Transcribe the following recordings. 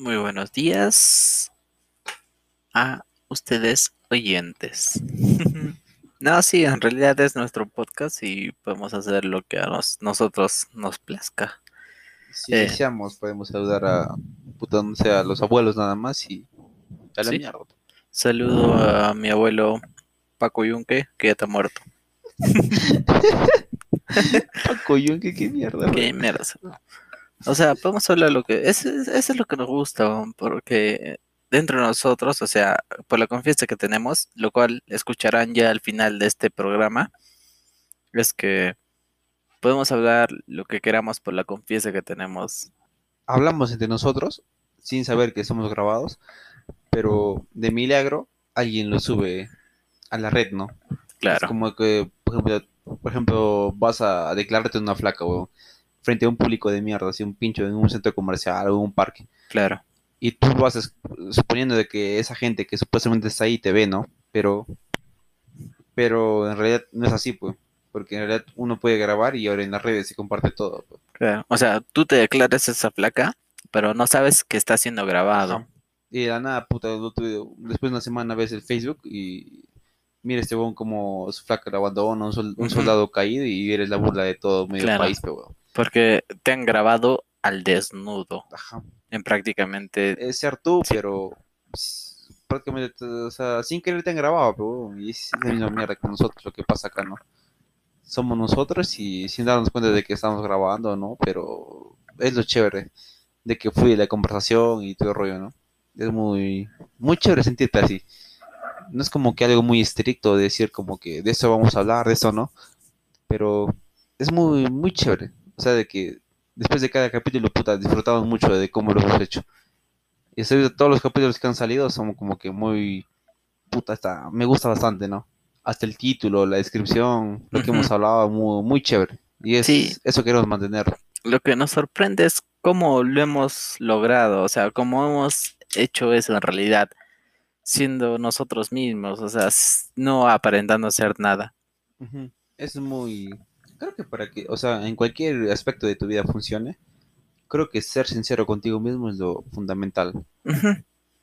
Muy buenos días a ustedes oyentes. no, sí, en realidad es nuestro podcast y podemos hacer lo que a nosotros nos plazca. Si eh, deseamos, podemos saludar a, puta, a los abuelos nada más y a la mierda. Saludo a mi abuelo Paco Yunque, que ya está muerto. Paco Yunque, qué mierda. Qué mierda. O sea, podemos hablar lo que... Eso, es lo que nos gusta, porque dentro de nosotros, o sea, por la confianza que tenemos, lo cual escucharán ya al final de este programa, es que podemos hablar lo que queramos por la confianza que tenemos. Hablamos entre nosotros sin saber que somos grabados, pero de milagro alguien lo sube a la red, ¿no? Claro. Es como que, por ejemplo, por ejemplo vas a declararte una flaca, weón frente a un público de mierda, así un pincho en un centro comercial o en un parque. Claro. Y tú lo haces suponiendo de que esa gente que supuestamente está ahí te ve, ¿no? Pero, pero en realidad no es así, pues. Porque en realidad uno puede grabar y ahora en las redes se comparte todo. Pues. Claro. O sea, tú te declaras esa placa, pero no sabes que está siendo grabado. Y de la nada, puta, después de una semana ves el Facebook y mira este bon como su flaca grabando un, un soldado caído y eres la burla de todo medio país, pero porque te han grabado al desnudo. Ajá. En prácticamente. Es ser tú, pero prácticamente, o sea, sin querer te han grabado, pero y es la misma mierda que nosotros, lo que pasa acá, ¿no? Somos nosotros y sin darnos cuenta de que estamos grabando, ¿no? Pero es lo chévere de que fui la conversación y todo el rollo, ¿no? Es muy, muy chévere sentirte así. No es como que algo muy estricto decir como que de eso vamos a hablar, de eso no. Pero es muy, muy chévere. O sea, de que después de cada capítulo, puta, disfrutamos mucho de cómo lo hemos hecho. Y todos los capítulos que han salido son como que muy, puta, está, me gusta bastante, ¿no? Hasta el título, la descripción, lo que hemos hablado, muy, muy chévere. Y es, eso queremos mantener. Lo que nos sorprende es cómo lo hemos logrado, o sea, cómo hemos hecho eso en realidad, siendo nosotros mismos, o sea, no aparentando ser nada. Es muy, creo que para que, o sea, en cualquier aspecto de tu vida funcione, creo que ser sincero contigo mismo es lo fundamental.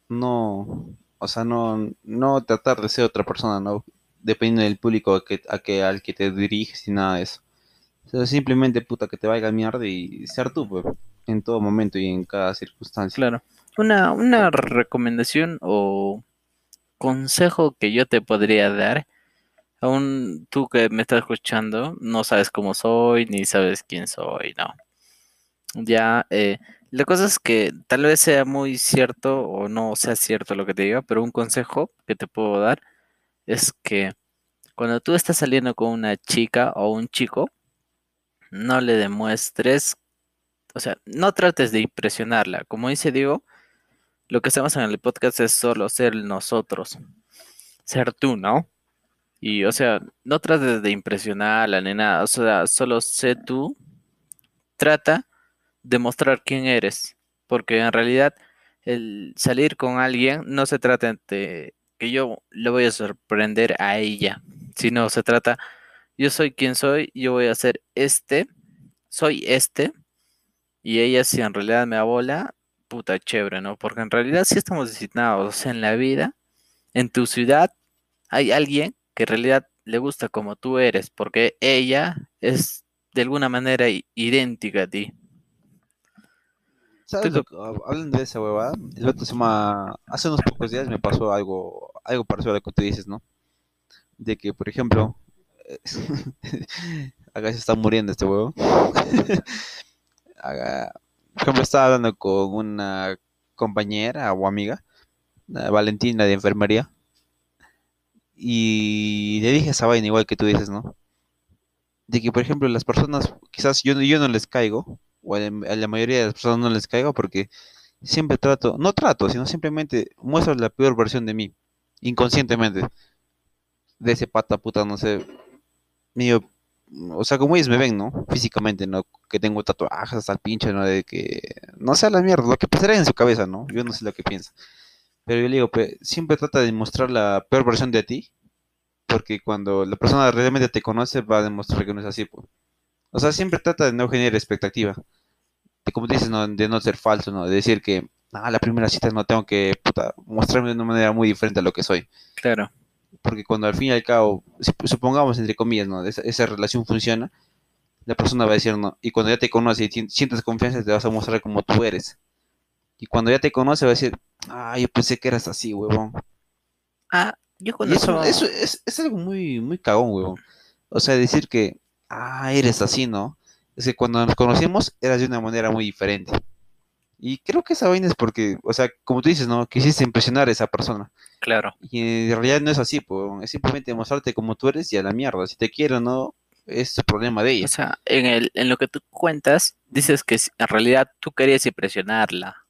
No, o sea, no, no tratar de ser otra persona, ¿no? Dependiendo del público a que, a que, al que te diriges y nada de eso. O sea, simplemente puta que te vaya a mierda y ser tú, pues, en todo momento y en cada circunstancia. Claro. Una, una recomendación o consejo que yo te podría dar aún tú que me estás escuchando, no sabes cómo soy, ni sabes quién soy, no. Ya, eh, la cosa es que tal vez sea muy cierto o no sea cierto lo que te diga, pero un consejo que te puedo dar es que cuando tú estás saliendo con una chica o un chico, no le demuestres, o sea, no trates de impresionarla. Como dice Diego, lo que hacemos en el podcast es solo ser nosotros, ser tú, ¿no? Y, o sea, no trates de impresionar a la nena, o sea, solo sé tú, trata de mostrar quién eres, porque en realidad el salir con alguien no se trata de que yo le voy a sorprender a ella, sino se trata, yo soy quien soy, yo voy a ser este, soy este, y ella si en realidad me abola, puta chévere, ¿no? Porque en realidad si estamos designados en la vida, en tu ciudad hay alguien que en realidad le gusta como tú eres, porque ella es de alguna manera idéntica a ti. ¿Sabes Hablando de esa huevada, el otro hace unos pocos días me pasó algo, algo parecido a lo que tú dices, ¿no? De que, por ejemplo, acá se está muriendo este huevo. por ejemplo, estaba hablando con una compañera o amiga, Valentina de enfermería, y le dije esa vaina igual que tú dices, ¿no? De que, por ejemplo, las personas, quizás yo, yo no les caigo, o a la mayoría de las personas no les caigo porque siempre trato, no trato, sino simplemente muestro la peor versión de mí, inconscientemente. De ese pata puta, no sé, mío, o sea, como ellos me ven, ¿no? Físicamente, ¿no? Que tengo tatuajes hasta el pinche, ¿no? De que, no sea la mierda, lo que pasará en su cabeza, ¿no? Yo no sé lo que piensa. Pero yo le digo, siempre trata de mostrar la peor versión de ti, porque cuando la persona realmente te conoce va a demostrar que no es así. Pues. O sea, siempre trata de no generar expectativa. De, como dices, no, de no ser falso, ¿no? De decir que ah, la primera cita no tengo que puta, mostrarme de una manera muy diferente a lo que soy. Claro. Porque cuando al fin y al cabo, sup- supongamos entre comillas, ¿no? Esa, esa relación funciona, la persona va a decir no. Y cuando ya te conoce y sientes confianza, te vas a mostrar como tú eres. Y cuando ya te conoce, va a decir, ah, yo pensé que eras así, huevón. Ah, yo Y cuando eso, eso es, es algo muy, muy cagón, huevón. O sea, decir que, ah, eres así, ¿no? Es que cuando nos conocimos, eras de una manera muy diferente. Y creo que esa vaina es porque, o sea, como tú dices, ¿no? Quisiste impresionar a esa persona. Claro. Y en realidad no es así, pues. Es simplemente mostrarte como tú eres y a la mierda. Si te quiere o no, es el problema de ella. O sea, en, el, en lo que tú cuentas, dices que en realidad tú querías impresionarla.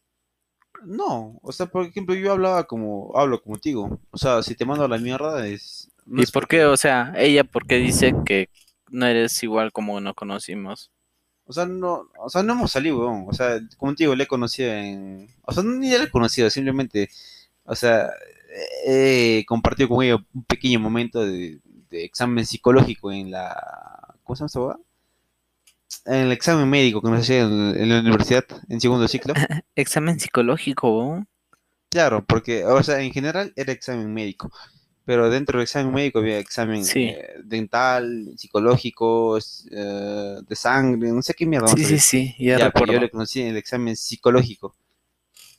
No, o sea, por ejemplo, yo hablaba como, hablo contigo. O sea, si te mando a la mierda es... no ¿Y es por qué? O sea, ella porque dice que no eres igual como nos conocimos. O sea, no, o sea, no hemos salido, weón. O sea, como te digo, le he conocido en... O sea, ni le he conocido, simplemente... O sea, he compartido con ella un pequeño momento de, de examen psicológico en la... ¿Cómo se llama esa hueá? En el examen médico que nos hacía en, la universidad, en segundo ciclo. Examen psicológico. Claro, porque, o sea, en general era examen médico, pero dentro del examen médico había examen Sí. eh, dental, psicológico, eh, de sangre, no sé qué mierda. Sí, sí, sí, ya, Ya, recuerdo. yo le conocí en el examen psicológico,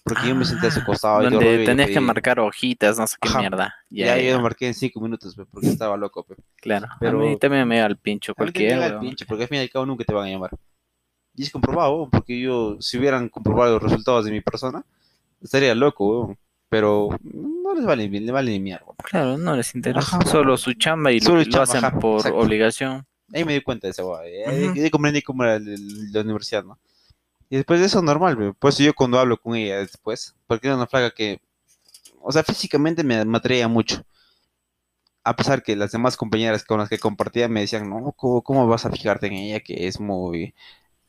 porque yo me senté a su Ah, costado. yo lo Donde tenías que marcar hojitas, no sé qué Ajá. mierda. Ya, Ya, yo ya, lo marqué en cinco minutos, pe, porque estaba loco. pe. claro. pero- A mí también me da el pincho A mí también me cualquiera. da el weón. pinche, porque al fin y al cabo nunca te van a llamar. Y es comprobado, porque yo, si hubieran comprobado los resultados de mi persona, estaría loco, weón. Pero no les vale, le vale ni mierda. Claro, no les interesa. Ajá. Solo su chamba y lo, Solo lo chamba, hacen ajá, por exacto. obligación. Ahí me di cuenta de esa. Ahí, Ujú. ahí comprendí cómo era la universidad, ¿no? Y después de eso, normal, eso yo cuando hablo con ella después, porque era una flaca que, o sea, físicamente me, me atraía mucho. A pesar que las demás compañeras con las que compartía me decían, no, ¿cómo, cómo vas a fijarte en ella? Que es muy...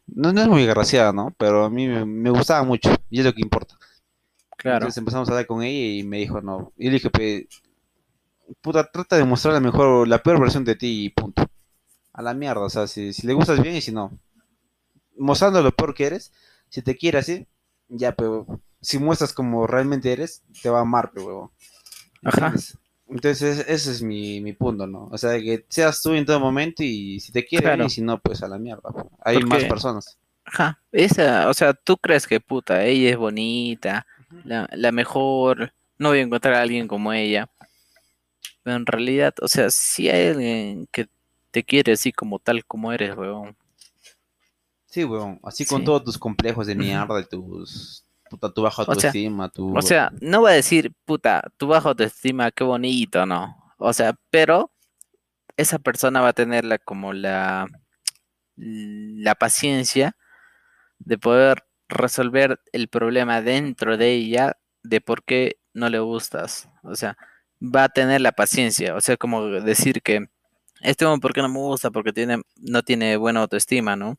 No, no es muy graciada, ¿no? Pero a mí me, me gustaba mucho, y es lo que importa. Claro. Entonces empezamos a hablar con ella y me dijo, no. Y le dije, pe, puta, trata de mostrar la mejor, la peor versión de ti y punto. A la mierda, o sea, si, si le gustas bien y si no. Mostrando lo peor que eres, si te quiere así, ya, pero si muestras como realmente eres, te va a amar, pe, huevo. Ajá. Entonces, ese es mi, mi punto, ¿no? O sea, que seas tú en todo momento y si te quiere Claro. y si no, pues a la mierda. Hay Porque- más personas. Ajá. Esa, o sea, tú crees que puta, ella es bonita, la, la mejor, no voy a encontrar a alguien como ella. Pero en realidad, o sea, si hay alguien que te quiere así como tal como eres, weón. Sí, weón. Así con Sí. todos tus complejos de mierda, tus, puta, tu baja sea, autoestima, tu... O sea, no voy a decir, puta, tu bajo autoestima, qué bonito, no. O sea, pero esa persona va a tener la, como la, la paciencia de poder resolver el problema dentro de ella de por qué no le gustas. O sea, va a tener la paciencia. O sea, como decir que este hombre, ¿por qué no me gusta? Porque tiene, no tiene buena autoestima, ¿no?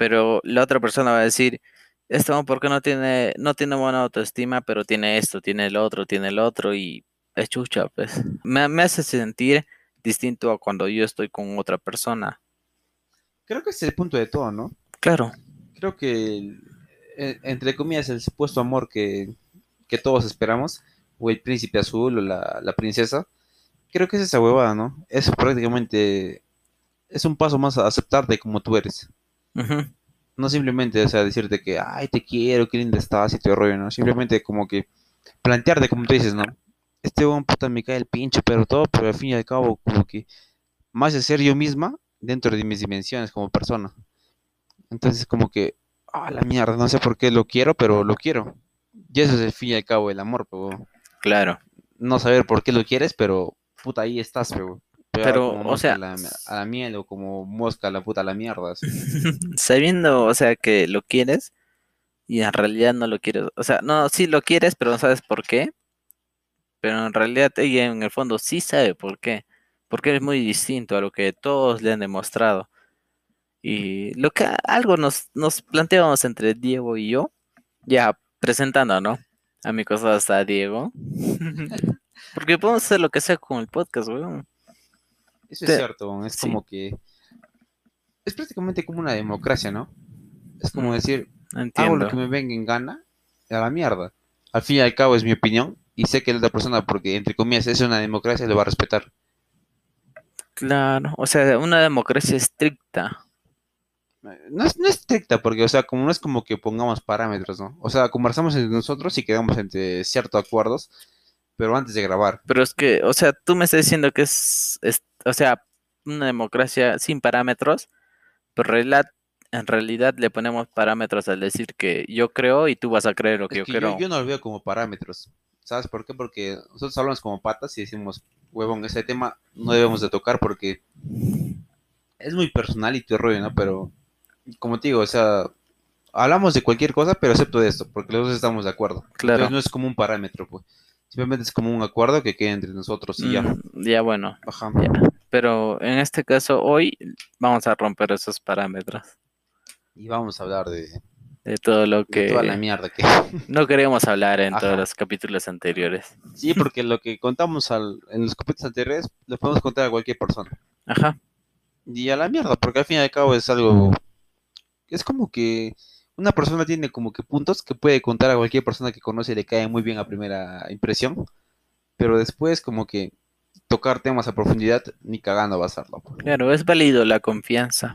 Pero la otra persona va a decir, este hombre, ¿por qué no tiene, no tiene buena autoestima? Pero tiene esto, tiene el otro, tiene el otro y es chucha, pues. Me, me hace sentir distinto a cuando yo estoy con otra persona. Creo que ese es el punto de todo, ¿no? Claro, Creo que, eh, entre comillas, el supuesto amor que, que todos esperamos, o el príncipe azul o la, la princesa, creo que es esa huevada, ¿no? Es prácticamente, es un paso más a aceptarte como tú eres. ujú, No simplemente, o sea, decirte que, ay, te quiero, qué linda estás y te rollo, ¿no? Simplemente como que plantearte, como tú dices, ¿no? Este buen puta me cae el pinche, pero todo, pero al fin y al cabo, como que más de ser yo misma dentro de mis dimensiones como persona. Entonces, como que, ah, la mierda, no sé por qué lo quiero, pero lo quiero. Y eso es el fin y al cabo el amor, pero claro. no saber por qué lo quieres, pero puta, ahí estás, pero. Pero, como o mosca sea, a la, a la miel o como mosca a la puta a la mierda. así. Sabiendo, o sea, que lo quieres y en realidad no lo quieres. O sea, no, sí lo quieres, pero no sabes por qué. Pero en realidad ella en el fondo sí sabe por qué. Porque es muy distinto a lo que todos le han demostrado. Y lo que algo nos, nos planteamos entre Diego y yo, ya presentando, ¿no? A mi costado está Diego. Porque podemos hacer lo que sea con el podcast, weón. Eso Te- es cierto, es sí. como que. Es prácticamente como una democracia, ¿no? Es como Mm, decir, hago lo que me venga en gana a la mierda. Al fin y al cabo es mi opinión y sé que la otra persona, porque entre comillas es una democracia, lo va a respetar. Claro, o sea, una democracia estricta. No es, no es estricta, porque, o sea, como no es como que pongamos parámetros, ¿no? O sea, conversamos entre nosotros y quedamos entre ciertos acuerdos, pero antes de grabar. Pero es que, o sea, tú me estás diciendo que es, es- o sea, una democracia sin parámetros, pero en realidad, le ponemos parámetros al decir que yo creo y tú vas a creer lo que Es yo que yo, creo. yo no lo veo como parámetros. ¿Sabes por qué? Porque nosotros hablamos como patas y decimos, huevón, ese tema no debemos de tocar porque es muy personal y tu rollo, ¿no? Pero, como te digo, o sea, hablamos de cualquier cosa, pero excepto de esto, porque los dos estamos de acuerdo. Claro. Entonces no es como un parámetro, pues. Simplemente es como un acuerdo que queda entre nosotros y ya. Mm, ya bueno, Ajá. ya. Pero en este caso, hoy vamos a romper esos parámetros Y vamos a hablar de, de todo lo de toda la que mierda que... no queríamos hablar en Ajá. todos los capítulos anteriores. Sí, porque lo que contamos al- en los capítulos anteriores lo podemos contar a cualquier persona. Ajá, Y a la mierda, porque al fin y al cabo es algo. Es como que una persona tiene como que puntos que puede contar a cualquier persona que conoce y le cae muy bien a primera impresión. Pero después, como que tocar temas a profundidad, ni cagando va a hacerlo. claro, es válido la confianza.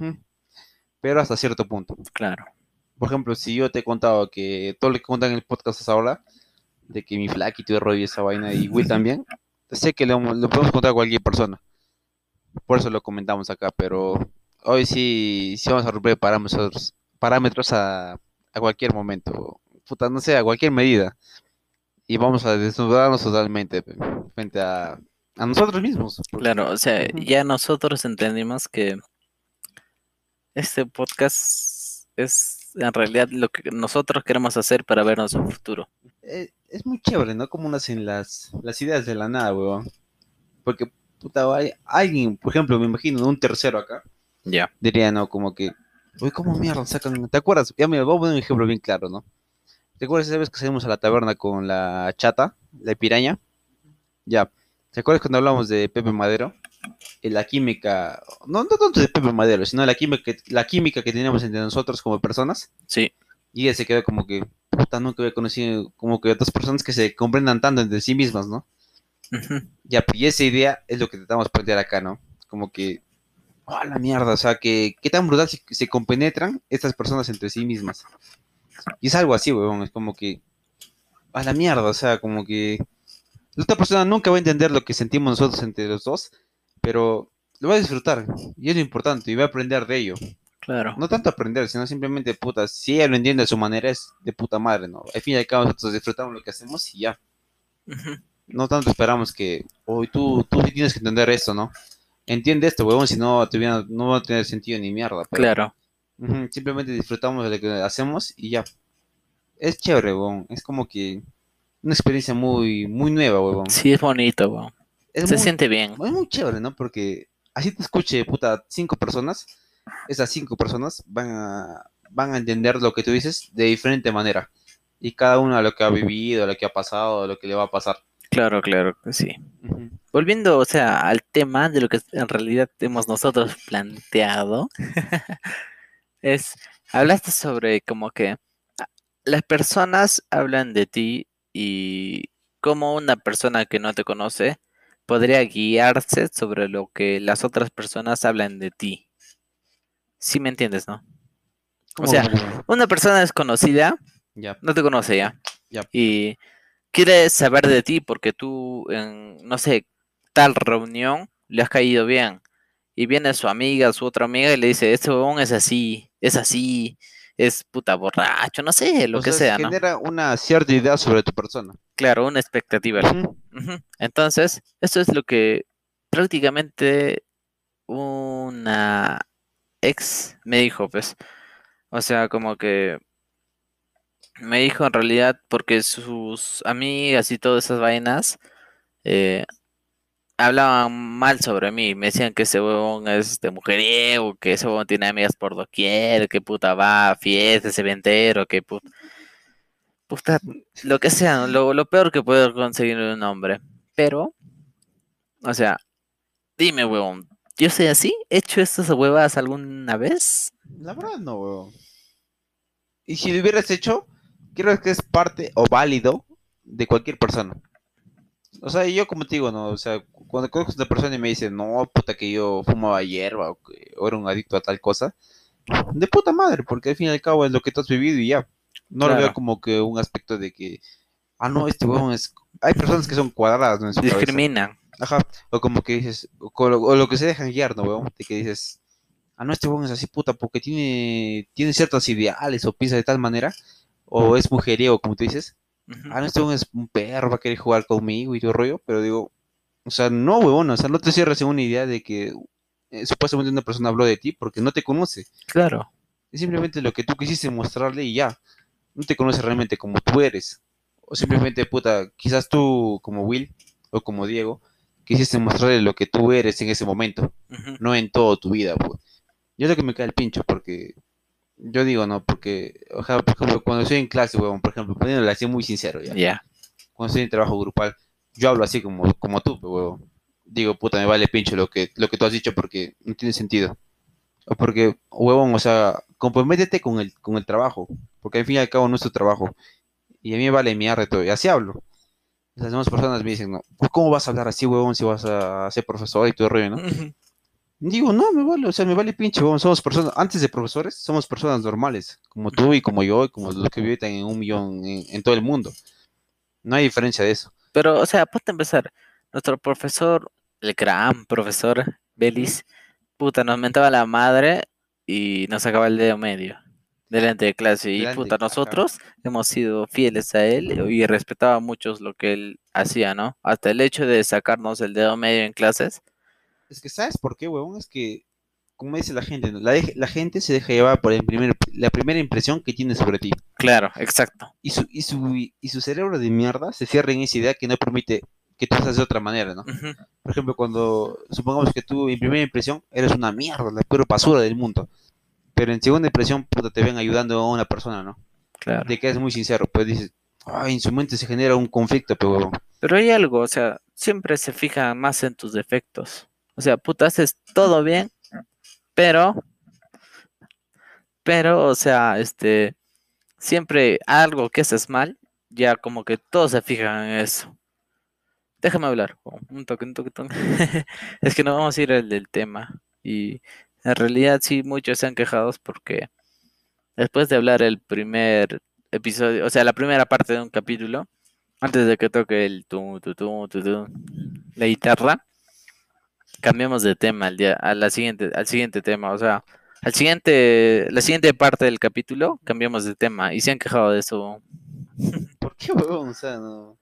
Pero hasta cierto punto. claro. Por ejemplo, si yo te he contado que todo lo que cuentan en el podcast hasta ahora, de que mi flaquito de rollo y esa vaina, y Will también, sé que lo, lo podemos contar a cualquier persona. Por eso lo comentamos acá, pero hoy sí, sí vamos a romper parámetros, parámetros a, a cualquier momento. Puta, no sé, a cualquier medida. Y vamos a desnudarnos totalmente frente a, a nosotros mismos. Claro, o sea, ya nosotros entendimos que este podcast es en realidad lo que nosotros queremos hacer para vernos un futuro. eh, es muy chévere, ¿no? Como nacen las, las ideas de la nada, weón. Porque, puta, hay alguien, por ejemplo, me imagino un tercero acá, Ya. diría, ¿no? Como que, uy, ¿cómo mierda sacan? ¿Te acuerdas? Ya, mira, voy a poner un ejemplo bien claro, ¿no? ¿Te acuerdas esa vez que salimos a la taberna con la chata, la piraña? Ya. ¿Te acuerdas cuando hablamos de Pepe Madero? Y la química, no, no tanto de Pepe Madero, sino la química, que- la química que teníamos entre nosotros como personas. Sí, Y ella se quedó como que, puta, nunca había conocido como que otras personas que se comprendan tanto entre sí mismas, ¿no? Ya, pues, y esa idea es lo que tratamos de plantear acá, ¿no? Como que, oh, la mierda, o sea, que qué tan brutal se, se compenetran estas personas entre sí mismas. Y es algo así, weón, es como que, a la mierda, o sea, como que la otra persona nunca va a entender lo que sentimos nosotros entre los dos, pero lo va a disfrutar, y es lo importante, y va a aprender de ello. claro. No tanto aprender, sino simplemente, puta, si ella lo entiende de su manera, es de puta madre, ¿no? Al fin y al cabo, nosotros disfrutamos lo que hacemos y ya. No tanto esperamos que, hoy tú, tú sí tienes que entender esto, ¿no? Entiende esto, huevón, si no, te hubiera- no va a tener sentido ni mierda. pero, Claro. simplemente disfrutamos de lo que hacemos y ya. Es chévere, huevón. Es como que una experiencia muy, muy nueva, huevón. Sí, es bonito, weón. Es Se muy, siente bien. es muy chévere, ¿no? Porque así te escuche, puta, cinco personas, esas cinco personas van a, van a entender lo que tú dices de diferente manera. Y cada uno lo que ha vivido, lo que ha pasado, lo que le va a pasar. Claro, claro que sí. Volviendo, o sea, al tema de lo que en realidad hemos nosotros planteado, es, hablaste sobre como que ah, las personas hablan de ti y cómo una persona que no te conoce podría guiarse sobre lo que las otras personas hablan de ti. Sí me entiendes, ¿no? ¿Cómo, sea? Una persona desconocida no te conoce ya. Ya. Y quiere saber de ti porque tú en, no sé, tal reunión le has caído bien. Y viene su amiga, su otra amiga y le dice, este huevón es así, es así, es puta borracho, no sé, lo O que sea, sea, ¿no? genera una cierta idea sobre tu persona. Claro, una expectativa. Entonces, eso es lo que prácticamente una ex me dijo, pues. O sea, como que me dijo en realidad porque sus amigas y todas esas vainas eh, hablaban mal sobre mí. Me decían que ese huevón es de mujeriego, que ese huevón tiene amigas por doquier, que puta va a fiestas, eventero, que puta, puta, lo que sea, lo, lo peor que puede conseguir un hombre. Pero, o sea, dime, huevón, ¿yo soy así? ¿He hecho estas huevas alguna vez? La verdad no, weón. Y si lo hubieras hecho, creo que es parte o válido de cualquier persona. O sea, yo como te digo, no, o sea, cuando conozco a una persona y me dice, no, puta, que yo fumaba hierba o, que, era un adicto a tal cosa, de puta madre, porque al fin y al cabo es lo que tú has vivido y ya. No lo Claro. veo como que un aspecto de que, ah, no, este huevón es... Hay personas que son cuadradas, ¿no? En su cabeza. Discriminan. Ajá, o como que dices, o, co- o lo que se dejan guiar, ¿no, weón? De que dices, ah, no, este weón es así, puta, porque tiene, tiene ciertos ideales o piensa de tal manera, o es mujeriego, como tú dices, ah, no, este es un perro, va a querer jugar conmigo y todo rollo, pero digo, o sea, no, weón, o sea, no te cierres en una idea de que eh, supuestamente una persona habló de ti porque no te conoce, Claro. es simplemente lo que tú quisiste mostrarle y ya, no te conoce realmente como tú eres, o simplemente, puta, quizás tú, como Will, o como Diego, quisiste mostrarle lo que tú eres en ese momento, no en toda tu vida, pues. Yo lo que me cae el pincho, porque yo digo, no, porque, o sea, por ejemplo, cuando estoy en clase, huevón, por ejemplo, poniéndole así muy sincero, ya. Cuando estoy en trabajo grupal, yo hablo así como, como tú, huevón. Digo, puta, me vale pincho lo que, lo que tú has dicho porque no tiene sentido. O porque, huevón, o sea, comprométete con el, con el trabajo, porque al fin y al cabo no es tu trabajo. Y a mí me vale mierda todo, y así hablo. Las demás personas me dicen, no, ¿cómo vas a hablar así, huevón, si vas a ser profesor y todo el rollo, no? Digo, no, me vale, o sea, me vale pinche, somos personas, antes de profesores, somos personas normales, como tú y como yo, y como los que viven en un millón en, en todo el mundo. No hay diferencia de eso. Pero, o sea, a empezar. Nuestro profesor, el gran profesor Belis, puta, nos mentaba la madre y nos sacaba el dedo medio delante de clase. Y puta, ajá. nosotros hemos sido fieles a él y respetaba mucho lo que él hacía, ¿no? Hasta el hecho de sacarnos el dedo medio en clases. Es que, ¿sabes por qué, huevón? Es que, como dice la gente, ¿no? la, gente se deja llevar por el primer, la primera impresión que tiene sobre ti. Claro, exacto. Y su, y su, y su cerebro de mierda se cierra en esa idea que no permite que tú hagas de otra manera, ¿no? Por ejemplo, cuando supongamos que tú en primera impresión eres una mierda, la peor basura del mundo. Pero en segunda impresión, puta, te ven ayudando a una persona, ¿no? Claro. De que es muy sincero, pues dices, ay, en su mente se genera un conflicto, pero huevón. Pero hay algo, o sea, siempre se fija más en tus defectos. O sea, puta, haces todo bien, pero, pero, o sea, este, siempre algo que haces mal, ya como que todos se fijan en eso. Déjame hablar, un toque, un toque, un toque. Es que no vamos a ir al del tema. Y en realidad sí, muchos se han quejado porque después de hablar el primer episodio, o sea, la primera parte de un capítulo, antes de que toque el tu, tu, tu, tu, tu, la guitarra, cambiamos de tema al día, a la siguiente, al siguiente tema, o sea, al siguiente, la siguiente parte del capítulo, cambiamos de tema y se han quejado de eso. ¿Por qué, huevón? O sea, no.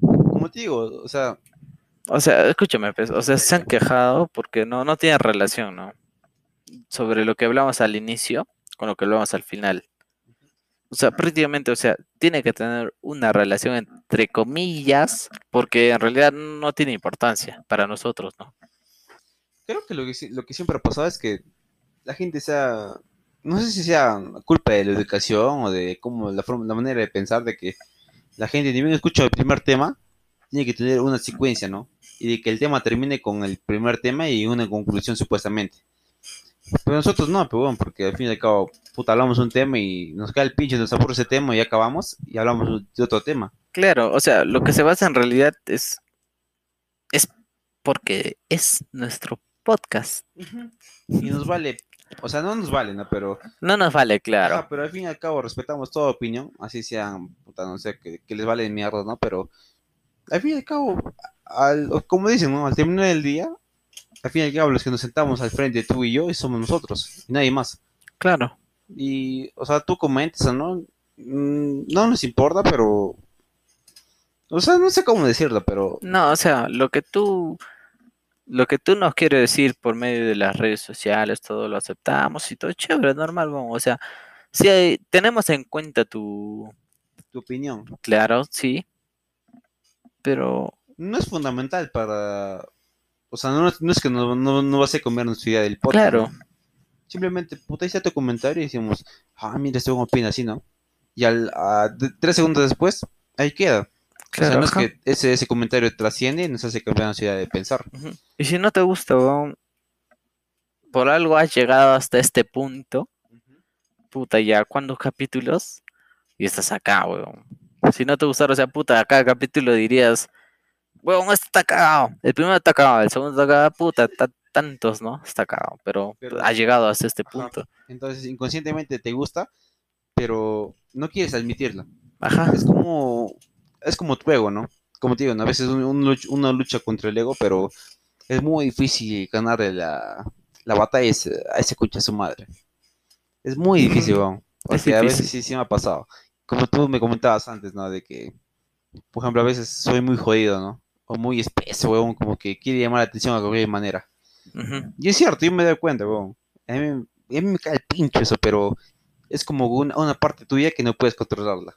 Como te digo, o sea, O sea, escúchame, pues, o sea, se han quejado porque no, no tiene relación, ¿no? Sobre lo que hablamos al inicio con lo que hablamos al final. O sea, prácticamente, o sea, tiene que tener una relación entre comillas, porque en realidad no tiene importancia para nosotros, ¿no? creo que lo que, lo que siempre ha pasado es que la gente sea, no sé si sea culpa de la educación o de cómo la forma, la manera de pensar de que la gente ni bien escucha el primer tema, tiene que tener una secuencia, ¿no? Y de que el tema termine con el primer tema y una conclusión supuestamente. Pero nosotros no, pero bueno, porque al fin y al cabo, puta, hablamos un tema y nos cae el pinche, nos aburre ese tema y acabamos y hablamos de otro tema. Claro, o sea, lo que se basa en realidad es, es porque es nuestro podcast. Y nos vale, o sea, no nos vale, ¿no? Pero No nos vale, claro. Ajá, pero al fin y al cabo respetamos toda opinión, así sean, puta, no sé, que, que les vale mierda, ¿no? Pero al fin y al cabo, al, como dicen, ¿no? Al terminar el día, al fin y al cabo los que nos sentamos al frente, tú y yo, y somos nosotros, y nadie más. Claro. Y, o sea, tú comentas, ¿no? Mm, No nos importa, pero... O sea, no sé cómo decirlo, pero... No, o sea, lo que tú, lo que tú nos quieres decir por medio de las redes sociales, todo lo aceptamos y todo chévere, normal, vamos. O sea, si hay- tenemos en cuenta tu, Tu opinión. claro, sí, pero No es fundamental para... O sea, no, es- no es que no, no, no vas a comer nuestra idea del podcast. claro, ¿no? Simplemente, puta, está tu comentario y decimos, ah, mira, este opina así, ¿no? Y al, a- de- tres segundos después, ahí queda. o sea, claro, no es que ese, ese comentario trasciende y nos hace cambiar nuestra idea de pensar. Y si no te gusta, weón, por algo has llegado hasta este punto, puta, ya, ¿cuántos capítulos? y estás acá, weón. Si no te gustara, o sea, puta, cada capítulo dirías, weón, este está cagado. El primero está cagado, el segundo está cagado, puta, está tantos, ¿no? Está cagado, pero, Pero- ha llegado hasta este Ajá. punto. Entonces, inconscientemente te gusta, pero no quieres admitirlo. Ajá. Es como, es como tu ego, ¿no? Como te digo, ¿no? a veces un- un luch- uno lucha contra el ego, pero es muy difícil ganarle la, la batalla a ese, a concha de su madre. Es muy difícil, weón. Porque a veces sí, sí me ha pasado. Como tú me comentabas antes, ¿no? De que, por ejemplo, a veces soy muy jodido, ¿no? O muy espeso, weón, como que quiere llamar la atención de cualquier manera. Y es cierto, yo me doy cuenta, weón. A mí, a mí me cae el pincho eso, pero es como una, una parte tuya que no puedes controlarla.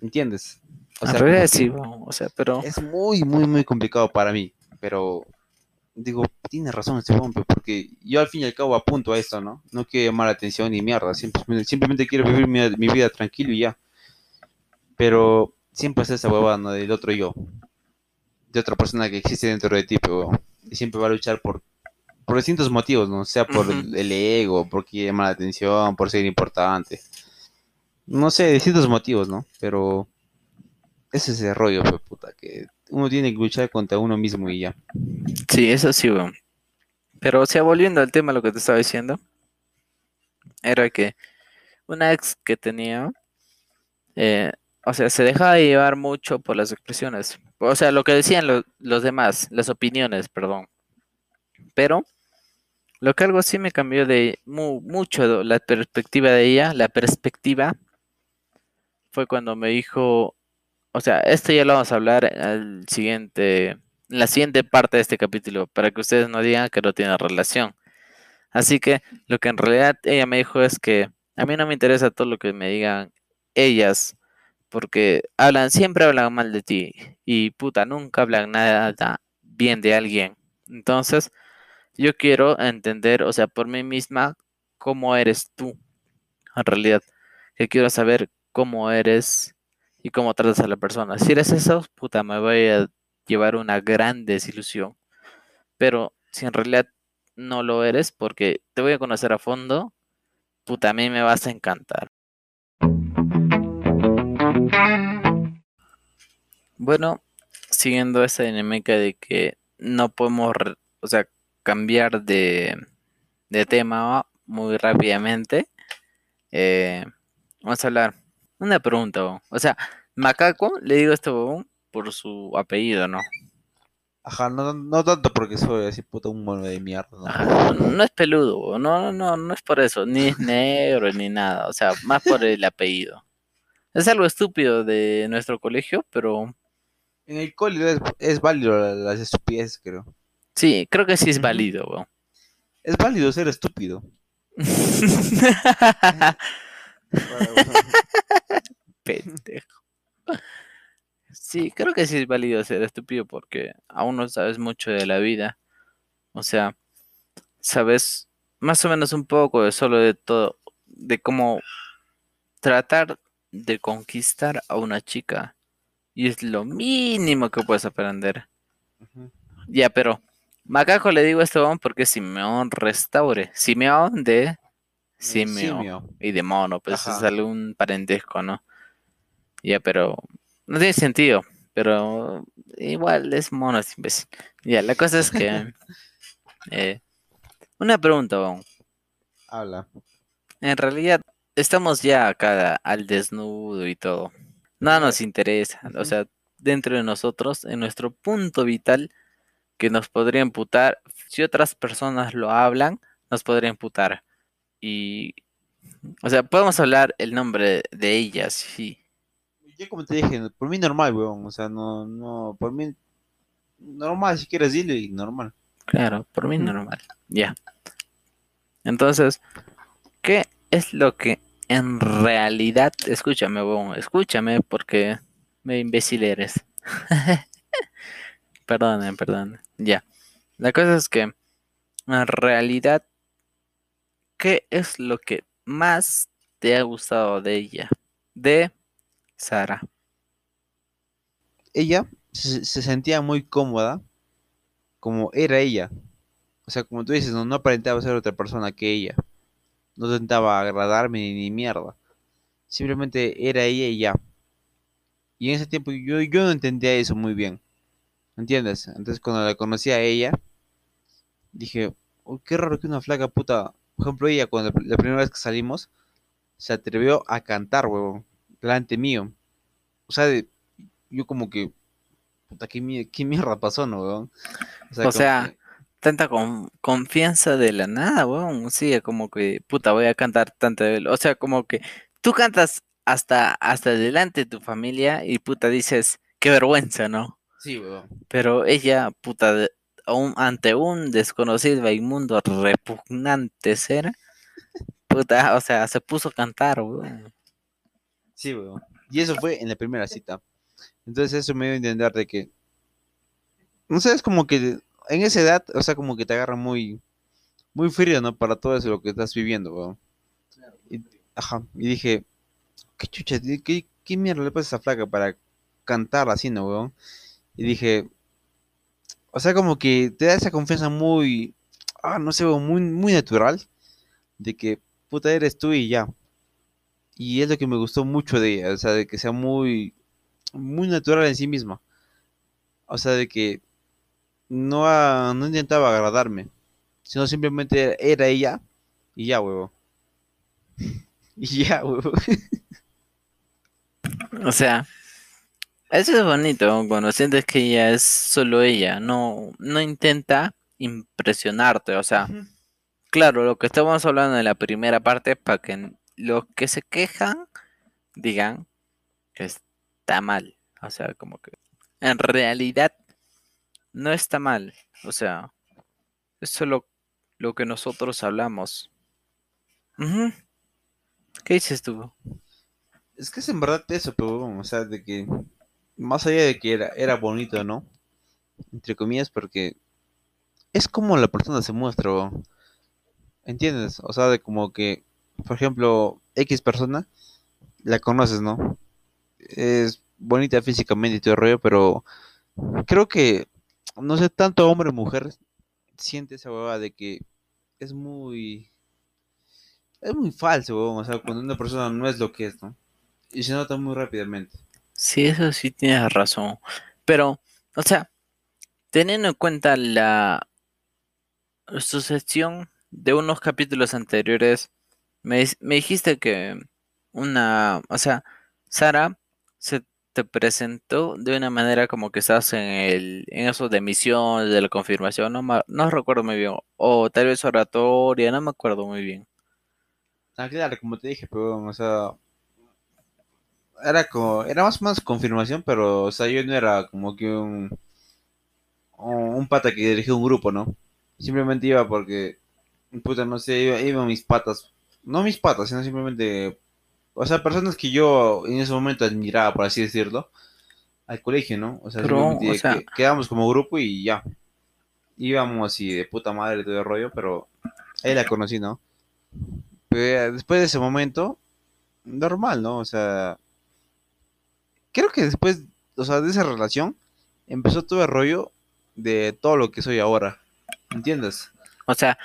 ¿Entiendes? O sea, que sí, weón, o sea, pero... es muy, muy, muy complicado para mí. Pero digo, tiene razón este hombre, porque yo al fin y al cabo apunto a esto, ¿no? No quiero llamar la atención ni mierda. Simplemente, simplemente quiero vivir mi, mi vida tranquilo y ya. Pero siempre es esa huevada, ¿no? Del otro yo. De otra persona que existe dentro de ti, pero y siempre va a luchar por, por distintos motivos, ¿no? Sea por el, el ego, por quiere llamar la atención, por ser importante. No sé, distintos motivos, ¿no? Pero ese es el rollo, pues, puta, que uno tiene que luchar contra uno mismo y ya. Sí, eso sí, weón. Pero, o sea, volviendo al tema, lo que te estaba diciendo, era que una ex que tenía, eh, o sea, se dejaba llevar mucho por las expresiones. O sea, lo que decían lo- los demás, las opiniones, perdón. Pero, lo que algo sí me cambió de mu- mucho de la perspectiva de ella, la perspectiva, fue cuando me dijo, o sea, esto ya lo vamos a hablar al siguiente, en la siguiente parte de este capítulo, para que ustedes no digan que no tiene relación. Así que lo que en realidad ella me dijo es que a mí no me interesa todo lo que me digan ellas, porque hablan, siempre hablan mal de ti y puta, nunca hablan nada bien de alguien. Entonces, yo quiero entender, o sea, por mí misma, cómo eres tú, en realidad, que quiero saber cómo eres y cómo tratas a la persona. Si eres eso, puta, me voy a llevar una gran desilusión. Pero si en realidad no lo eres, porque te voy a conocer a fondo, puta, a mí me vas a encantar. Bueno, siguiendo esa dinámica de que no podemos, o sea, cambiar de, de tema muy rápidamente, eh, vamos a hablar. Una pregunta, o sea, macaco, le digo esto por su apellido, ¿no? Ajá, no, no tanto porque soy así puta un mono de mierda, ¿no? Ajá, no, no es peludo, no, no, no es por eso, ni es negro ni nada, o sea, más por el apellido. Es algo estúpido de nuestro colegio, pero En el cole es, es válido la- las estupideces, creo. sí, creo que sí es válido, weón. Es válido ser estúpido. Pendejo. Sí, creo que sí es válido ser estúpido porque aún no sabes mucho de la vida. O sea, sabes más o menos un poco de solo de todo, de cómo tratar de conquistar a una chica. Y es lo mínimo que puedes aprender. Ya, pero Macaco le digo esto weón, porque Simeón Restaure. Simeón de Simeo. Simio. Y de mono, pues es algún parentesco, ¿no? Ya, pero no tiene sentido. Pero igual es mono, es imbécil. Ya, la cosa es que. eh, una pregunta, weón. Habla. En realidad, estamos ya acá al desnudo y todo. Nada nos interesa. O sea, dentro de nosotros, en nuestro punto vital, que nos podría imputar, si otras personas lo hablan, nos podría imputar. Y, o sea, podemos hablar el nombre de ellas, sí. Yo como te dije, por mí normal, weón. O sea, no, no, por mí normal, si quieres dile y normal. Claro, por mí normal. Ya. Entonces, ¿qué es lo que en realidad, escúchame, escúchame porque me imbécil eres. Perdonen, perdonen. Ya. La cosa es que en realidad, ¿qué es lo que más te ha gustado de ella? De Sara. Ella se, se sentía muy cómoda como era ella. O sea, como tú dices, no aparentaba ser otra persona que ella. No intentaba agradarme ni, ni mierda. simplemente era ella y ya. Y en ese tiempo yo, yo no entendía eso muy bien. ¿Entiendes? Entonces cuando la conocí a ella, dije, "Uy, qué raro que una flaca puta, por ejemplo ella cuando la, primera vez que salimos, se atrevió a cantar, huevón, delante mío. O sea, de- yo como que, puta, ¿qué, qué mierda pasó, no, huevón? O sea, que- Tanta con- confianza de la nada, weón. Sí, como que, puta, voy a cantar tanto. de- O sea, como que tú cantas hasta, hasta delante de tu familia y puta dices, qué vergüenza, ¿no? sí, huevón. Pero ella, puta, de- aún ante un desconocido e inmundo repugnante ser, puta, o sea, se puso a cantar, weón. Sí, weón. Y eso fue en la primera cita. Entonces eso me dio a entender de que, no sé, es como que en esa edad, o sea, como que te agarra muy, muy frío, ¿no? Para todo eso lo que estás viviendo, weón. Y, ajá, y dije, qué chucha, qué, qué mierda le pasa a esa flaca para cantar así, ¿no, weón? Y dije, o sea, como que te da esa confianza muy, ah, no sé, muy, muy natural, de que, puta, eres tú y ya. Y es lo que me gustó mucho de ella, o sea, de que sea muy, muy natural en sí misma. O sea, de que no, no intentaba agradarme, sino simplemente era ella y ya, huevo. Y ya, huevo. O sea, eso es bonito cuando sientes que ella es solo ella, no, no intenta impresionarte, o sea, claro, lo que estamos hablando en la primera parte para que los que se quejan digan que está mal, o sea, como que en realidad no está mal, o sea, es solo lo que nosotros hablamos. ¿Qué dices tú? Es que es en verdad eso, pero o sea, de que más allá de que era, era bonito, ¿no? Entre comillas, porque es como la persona se muestra. ¿entiendes? O sea, de como que, por ejemplo, X persona, la conoces, ¿no? Es bonita físicamente y todo el rollo, pero creo que, no sé, tanto hombre o mujer siente esa huevada de que es muy, es muy falso, weón. O sea, cuando una persona no es lo que es, ¿no? Y se nota muy rápidamente. Sí, eso sí tienes razón. Pero, o sea, teniendo en cuenta la sucesión de unos capítulos anteriores, me, me dijiste que una, o sea, Sara se te presentó de una manera como que estás en el, en eso de misión, de la confirmación, no, ma- no recuerdo muy bien, o tal vez oratoria, no me acuerdo muy bien. Ah, claro, como te dije, pero, o sea, era como, era más menos confirmación, pero, o sea, yo no era como que un, un pata que dirigía un grupo, ¿no? Simplemente iba porque, puta, no sé, iba, iba mis patas, no mis patas, sino simplemente, o sea, personas que yo en ese momento admiraba, por así decirlo, al colegio, ¿no? O sea, Pero, simplemente o sea- que- quedamos como grupo y ya. Íbamos así de puta madre todo el rollo, pero ahí la conocí, ¿no? Pero después de ese momento, normal, ¿no? O sea, creo que después, o sea, de esa relación, empezó todo el rollo de todo lo que soy ahora. ¿Entiendes? O sea,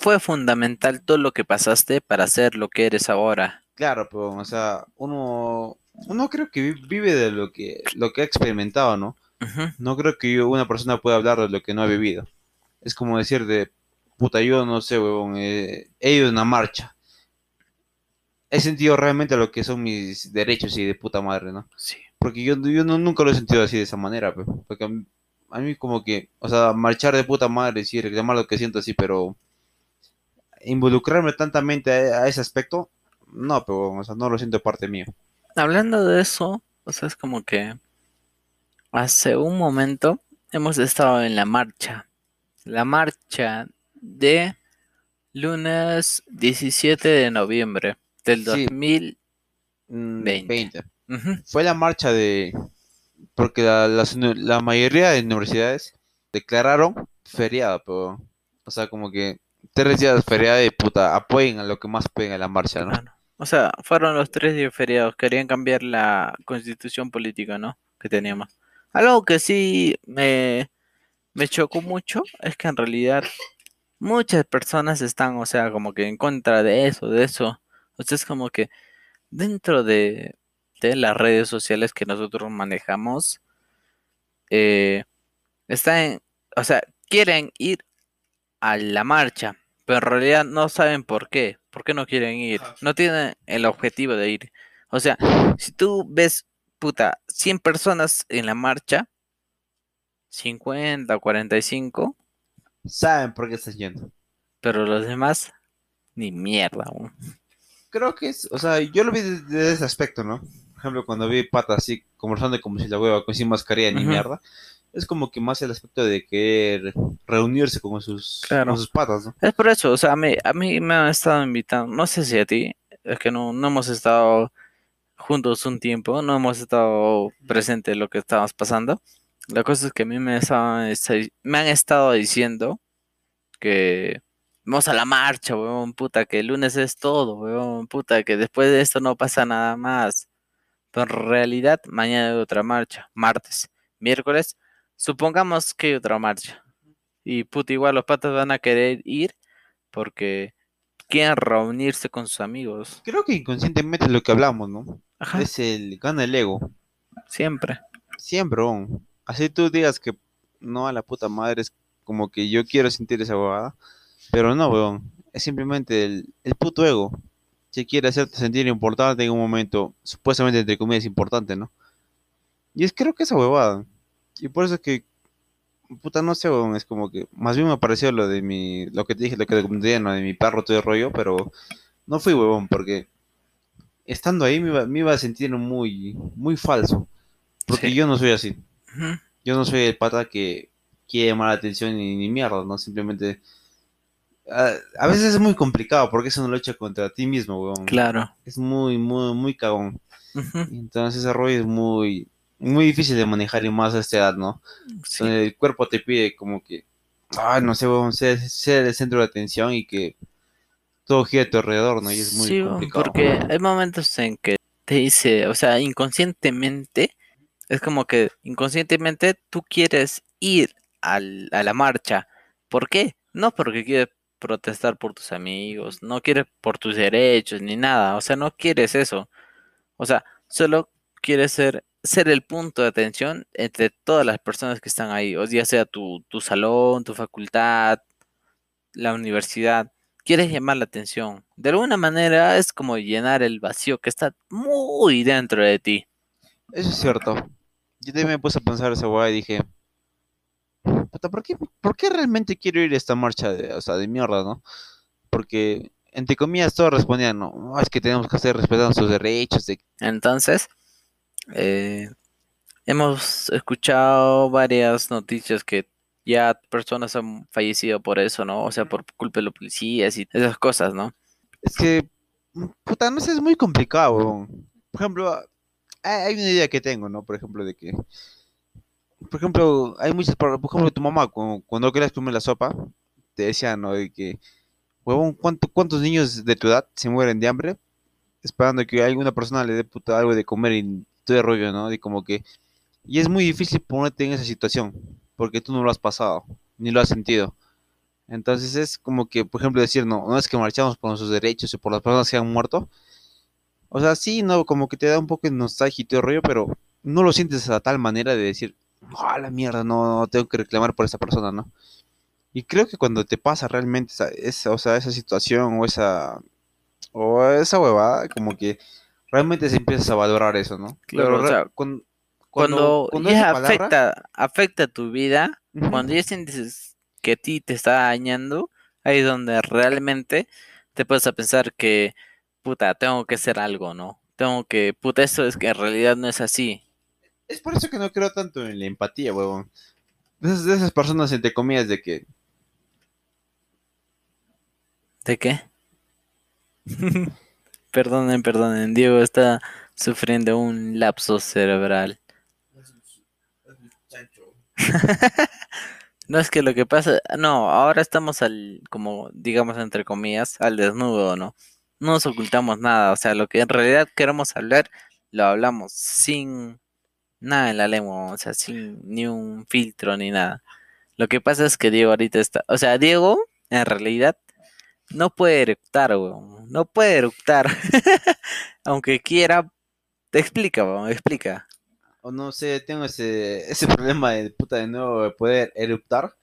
fue fundamental todo lo que pasaste para ser lo que eres ahora. Claro, pero, o sea, uno, uno creo que vi- vive de lo que, lo que ha experimentado, ¿no? No creo que una persona pueda hablar de lo que no ha vivido. Es como decir de, puta, yo no sé, huevón, eh, he ido a una marcha. He sentido realmente lo que son mis derechos y de puta madre, ¿no? Sí. Porque yo, yo no- nunca lo he sentido así de esa manera, pe. porque a mí, a mí como que, o sea, marchar de puta madre, sí, reclamar lo que siento así, pero involucrarme tantamente a, a ese aspecto, no, pero, o sea, no lo siento parte mío. Hablando de eso, o sea, es como que hace un momento hemos estado en la marcha. La marcha de lunes 17 de noviembre del Sí. 2000. Mm, 20. 20. Ujú. Fue la marcha de, porque la, mayoría de universidades declararon feriado, pero, o sea, como que tres días feriado y puta, apoyen a lo que más pueden a la marcha, ¿no? Claro. O sea, fueron los tres días. Querían cambiar la constitución política, ¿no? Que teníamos. Algo que sí me, me chocó mucho es que en realidad muchas personas están, o sea, como que en contra de eso, de eso. O sea, es como que dentro de, de las redes sociales que nosotros manejamos, eh, están, o sea, quieren ir a la marcha, pero en realidad no saben por qué. ¿Por qué no quieren ir? No tienen el objetivo de ir. O sea, si tú ves, puta, 100 personas en la marcha, 50 o 45, Saben por qué estás yendo. pero los demás, ni mierda. weón. Creo que es, o sea, yo lo vi desde ese aspecto, ¿no? Por ejemplo, cuando vi patas así conversando como si la hueva, con sin mascarilla ni mierda, es como que más el aspecto de querer reunirse con sus, Claro. con sus patas, ¿no? Es por eso, o sea, a mí, a mí me han estado invitando, no sé si a ti, es que no, no hemos estado juntos un tiempo, no hemos estado presente en lo que estábamos pasando. La cosa es que a mí me, estaban, esta- me han estado diciendo que vamos a la marcha, weón, puta, que el lunes es todo, weón, puta, que después de esto no pasa nada más. Pero en realidad, mañana hay otra marcha, martes, miércoles, supongamos que hay otra marcha. Y puta, igual los patas van a querer ir porque quieren reunirse con sus amigos. Creo que inconscientemente es lo que hablamos, ¿no? Ajá, Es el gana el ego. siempre. Siempre. Así tú digas que no a la puta madre es como que yo quiero sentir esa huevada. Pero no, weón. Es simplemente el, el puto ego. Que quiere hacerte sentir importante en un momento, supuestamente entre comillas importante, ¿no? Y es creo que esa huevada. Y por eso es que, puta, no sé, weón. Es como que, más bien me pareció lo de mi, lo que te dije, lo que te comenté, ¿no? De mi perro, todo el rollo, pero no fui huevón, porque estando ahí me iba, me iba a sentir muy, muy falso. Porque Sí. yo no soy así. Yo no soy el pata que quiere llamar la atención ni, ni mierda, ¿no? Simplemente. A, a veces es muy complicado porque es una lucha contra ti mismo, weón. Claro. Es muy, muy, muy cagón. Entonces ese rollo es muy, muy difícil de manejar y más a esta edad, ¿no? sí. El cuerpo te pide como que, ah, no sé, weón, ser, ser el centro de atención y que todo gira a tu alrededor, ¿no? Y es muy Sí, complicado. porque hay momentos en que te dice, o sea, inconscientemente, es como que inconscientemente tú quieres ir al- a la marcha. ¿Por qué? No porque quieres protestar por tus amigos, no quieres por tus derechos ni nada, o sea, no quieres eso. O sea, solo quieres ser, ser el punto de atención entre todas las personas que están ahí, o ya sea tu, tu salón, tu facultad, la universidad quieres llamar la atención. De alguna manera es como llenar el vacío que está muy dentro de ti. Eso es cierto. Yo también me puse a pensar esa weá y dije, ¿por qué, por qué realmente quiero ir a esta marcha de, o sea, de mierda, no? Porque, entre comillas, todos respondían, no, no, es que tenemos que hacer respetar nuestros derechos. De... Entonces, eh, hemos escuchado varias noticias que ya personas han fallecido por eso, ¿no? O sea, por culpa de los policías y esas cosas, ¿no? Es que, puta, no sé, es muy complicado. Por ejemplo, hay una idea que tengo, ¿no? Por ejemplo, de que, por ejemplo, hay muchas, por por ejemplo, tu mamá, cuando, cuando querías comer la sopa, te decía, ¿no? De que, huevón, ¿cuánto- ¿cuántos niños de tu edad se mueren de hambre esperando que alguna persona le dé puta algo de comer y todo rollo, ¿no? Y como que, y es muy difícil ponerte en esa situación, porque tú no lo has pasado, ni lo has sentido. Entonces es como que, por ejemplo, decir, no, no es que marchamos por nuestros derechos y por las personas que han muerto. O sea, sí, no, como que te da un poco de nostalgia y todo rollo, pero no lo sientes a tal manera de decir, ah, la mierda, no, no tengo que reclamar por esa persona, ¿no? Y creo que cuando te pasa realmente esa, esa, o sea, esa situación o esa, o esa huevada, como que realmente se empiezas a valorar eso, ¿no? Claro, Pero o sea, cuan- Cuando, cuando ya palabra- afecta, afecta tu vida, cuando ya sientes que a ti te está dañando, ahí es donde realmente te puedes a pensar que, puta, tengo que hacer algo, ¿no? Tengo que, puta, eso es que en realidad no es así. Es por eso que no creo tanto en la empatía, huevón. De esas, de esas personas, entre comillas, de que ¿De qué? perdonen, perdonen, Diego está sufriendo un lapso cerebral. No es que lo que pasa, no, ahora estamos al, como digamos entre comillas, al desnudo, ¿no? No nos ocultamos nada, o sea, lo que en realidad queremos hablar, lo hablamos sin nada en la lengua, o sea, sin ni un filtro ni nada. Lo que pasa es que Diego ahorita está, o sea, Diego en realidad no puede eructar, weón. No puede eructar. Aunque quiera, te explica, weón, explica. O no sé, tengo ese, ese problema de puta de nuevo de poder eruptar.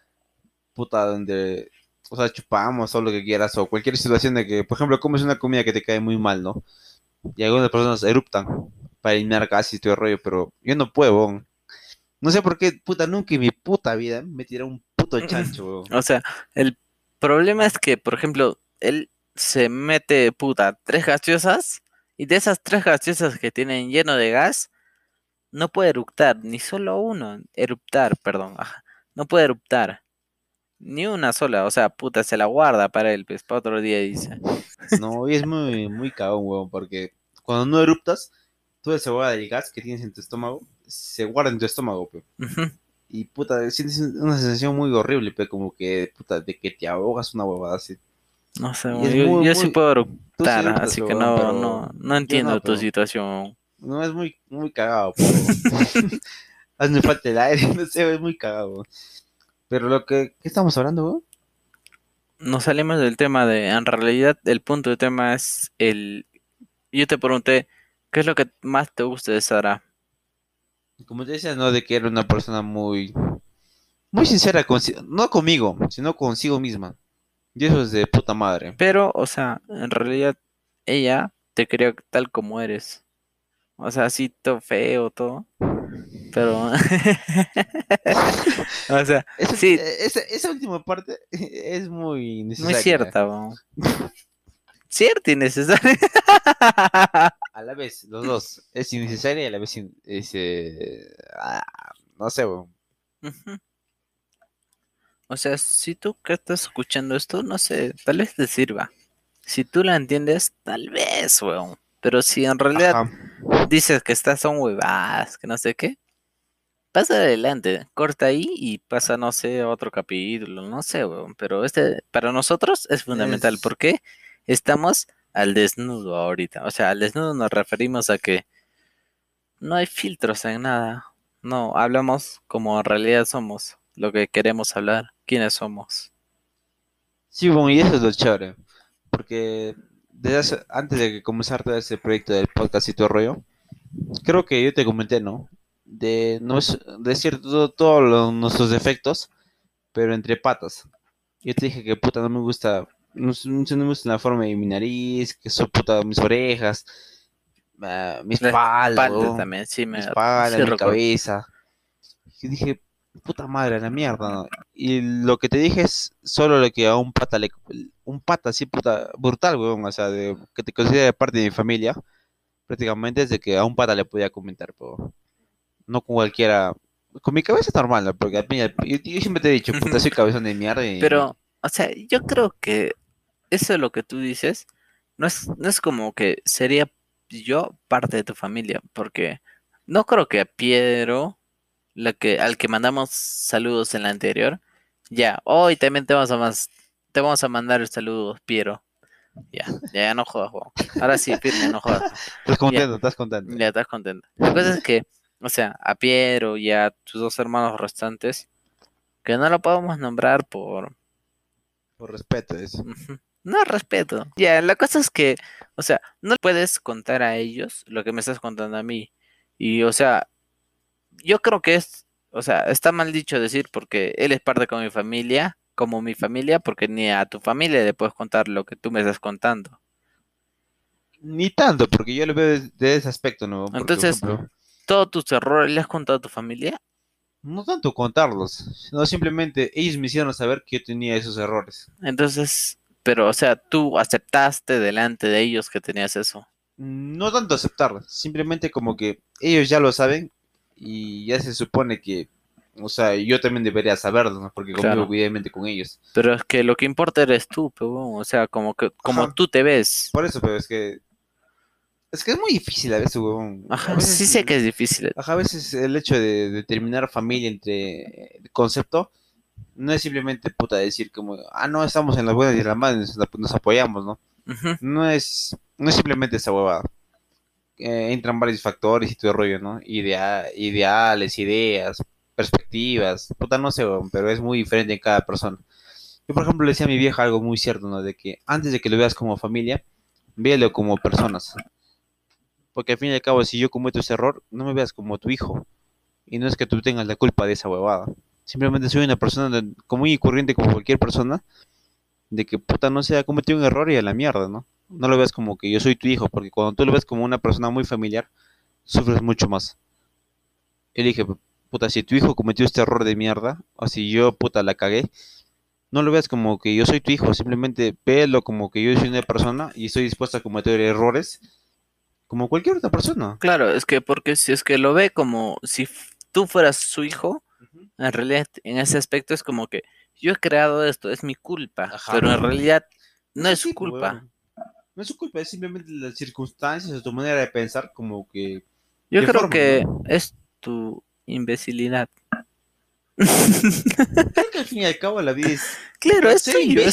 Puta, donde, o sea, chupamos o lo que quieras, o cualquier situación de que, por ejemplo, comes una comida que te cae muy mal, ¿no? Y algunas personas eruptan para eliminar casi todo el rollo, pero yo no puedo, weón. No sé por qué, puta, nunca en mi puta vida me tiré un puto chancho, weón. O sea, el problema es que, por ejemplo, él se mete, puta, tres gaseosas y de esas tres gaseosas que tienen lleno de gas, no puede eruptar, ni solo uno, eruptar, perdón, ajá, no puede eruptar. Ni una sola, o sea, puta, se la guarda para él, pues, para otro día, dice. No, y es muy, muy cagón, weón, porque cuando no eruptas, toda esa hueá del gas que tienes en tu estómago se guarda en tu estómago, pe. Y puta, sientes una sensación muy horrible, pe, como que, puta, de que te ahogas una huevada así. No sé, Y es yo, muy, yo sí muy- puedo Tú sí así que no, pero no, no entiendo no, tu pero- situación. No, es muy, muy cagado, pero... Hazme falta el aire, no sé, es muy cagado. Pero lo que, ¿qué estamos hablando, weón? Nos salimos del tema de, en realidad, el punto de tema es el, yo te pregunté, ¿qué es lo que más te gusta de Sara? Como te decía, ¿no? De que era una persona muy... Muy sincera, consi- no conmigo, sino consigo misma. Y eso es de puta madre. Pero, o sea, en realidad, ella te quería tal como eres. O sea, así todo feo, todo. Pero, o sea, Esa, Sí. esa, esa última parte es muy necesaria. muy cierta, weón. Cierta y necesaria. A la vez, los dos. Es innecesaria y a la vez in- es... eh, ah, no sé, weón. O sea, si tú que estás escuchando esto, no sé, tal vez te sirva. Si tú la entiendes, tal vez, weón. Pero si en realidad Ajá. dices que estas son huevadas, que no sé qué, pasa adelante, corta ahí y pasa, no sé, a otro capítulo, no sé, weón. Pero este, para nosotros es fundamental Es- porque estamos al desnudo ahorita. O sea, al desnudo nos referimos a que no hay filtros en nada. No, hablamos como en realidad somos, lo que queremos hablar, quiénes somos. Sí, bueno, y eso es lo chévere. Porque antes de que comenzar todo ese proyecto del podcast y rollo, creo que yo te comenté, ¿no? De no es decir todo- todos nuestros defectos, pero entre patas. Yo te dije que puta no me gusta, no, s- no me gusta la forma de mi nariz, que son puta mis orejas, mi La espalda, Espalda weón, también, sí mi me espalda, sí mi cabeza. Y dije, puta madre, la mierda, ¿no? Y lo que te dije es solo lo que a un pata le... Un pata así, puta, brutal, weón, o sea, de, que te considera parte de mi familia, prácticamente es de que a un pata le podía comentar, pero no con cualquiera... Con mi cabeza es normal, ¿no? Porque yo, yo siempre te he dicho, puta, soy cabezón de mierda y... Pero, o sea, yo creo que eso es lo que tú dices, no es, no es como que sería yo parte de tu familia, porque no creo que a Piedro, la que, al que mandamos saludos en la anterior, ya, hoy también te vamos a más, te vamos a mandar saludos, Piero. Ya, ya no jodas. Ahora sí, firme, no jodas. Estás contento, estás contento. Ya estás contento. La cosa es que, o sea, a Piero y a tus dos hermanos restantes, que no lo podemos nombrar por, Por respeto, eso. No respeto. Ya, la cosa es que, o sea, no puedes contar a ellos lo que me estás contando a mí. Y, o sea, yo creo que es, o sea, está mal dicho decir porque él es parte con mi familia, como mi familia, porque ni a tu familia le puedes contar lo que tú me estás contando. Ni tanto, porque yo lo veo de, de ese aspecto, ¿no? Porque, Entonces- ejemplo, Todos tus errores le has contado a tu familia. no tanto contarlos, sino simplemente ellos me hicieron saber que yo tenía esos errores. Entonces, pero, o sea, tú aceptaste delante de ellos que tenías eso. No tanto aceptar, simplemente como que ellos ya lo saben y ya se supone que, o sea, yo también debería saberlo, ¿no? Porque Claro. obviamente, con ellos. Pero es que lo que importa eres tú, pero, o sea, como que, como Ajá. tú te ves. Por eso, pero es que, es que es muy difícil a veces, huevón. Ajá, veces- sí sé que es difícil. Ajá, a veces el hecho de determinar familia entre concepto no es simplemente puta decir como, ah, no, estamos en las buenas y en las malas, nos, apoyamos, ¿no? No es, no es simplemente esa huevada. Eh, entran varios factores y todo el rollo, ¿no? Idea, ideales, ideas, perspectivas, puta, no sé, pero es muy diferente en cada persona. Yo, por ejemplo, le decía a mi vieja algo muy cierto, ¿no? De que antes de que lo veas como familia, véalo como personas. Porque al fin y al cabo, si yo cometo ese error, no me veas como tu hijo. Y no es que tú tengas la culpa de esa huevada. Simplemente soy una persona común y corriente como cualquier persona. De que puta no se ha cometido un error y a la mierda, ¿no? No lo veas como que yo soy tu hijo, porque cuando tú lo ves como una persona muy familiar, sufres mucho más. Le dije, puta, si tu hijo cometió este error de mierda, o si yo, puta, la cagué, no lo veas como que yo soy tu hijo, simplemente véelo como que yo soy una persona y estoy dispuesto a cometer errores como cualquier otra persona. Claro, es que porque si es que lo ve como si tú fueras su hijo, en realidad en ese aspecto es como que yo he creado esto, es mi culpa, Ajá. pero en realidad no es su culpa. No es su culpa, es simplemente las circunstancias o tu manera de pensar como que... Yo creo forma, que es tu imbecilidad. Creo que al fin y al cabo la vida es, Claro, es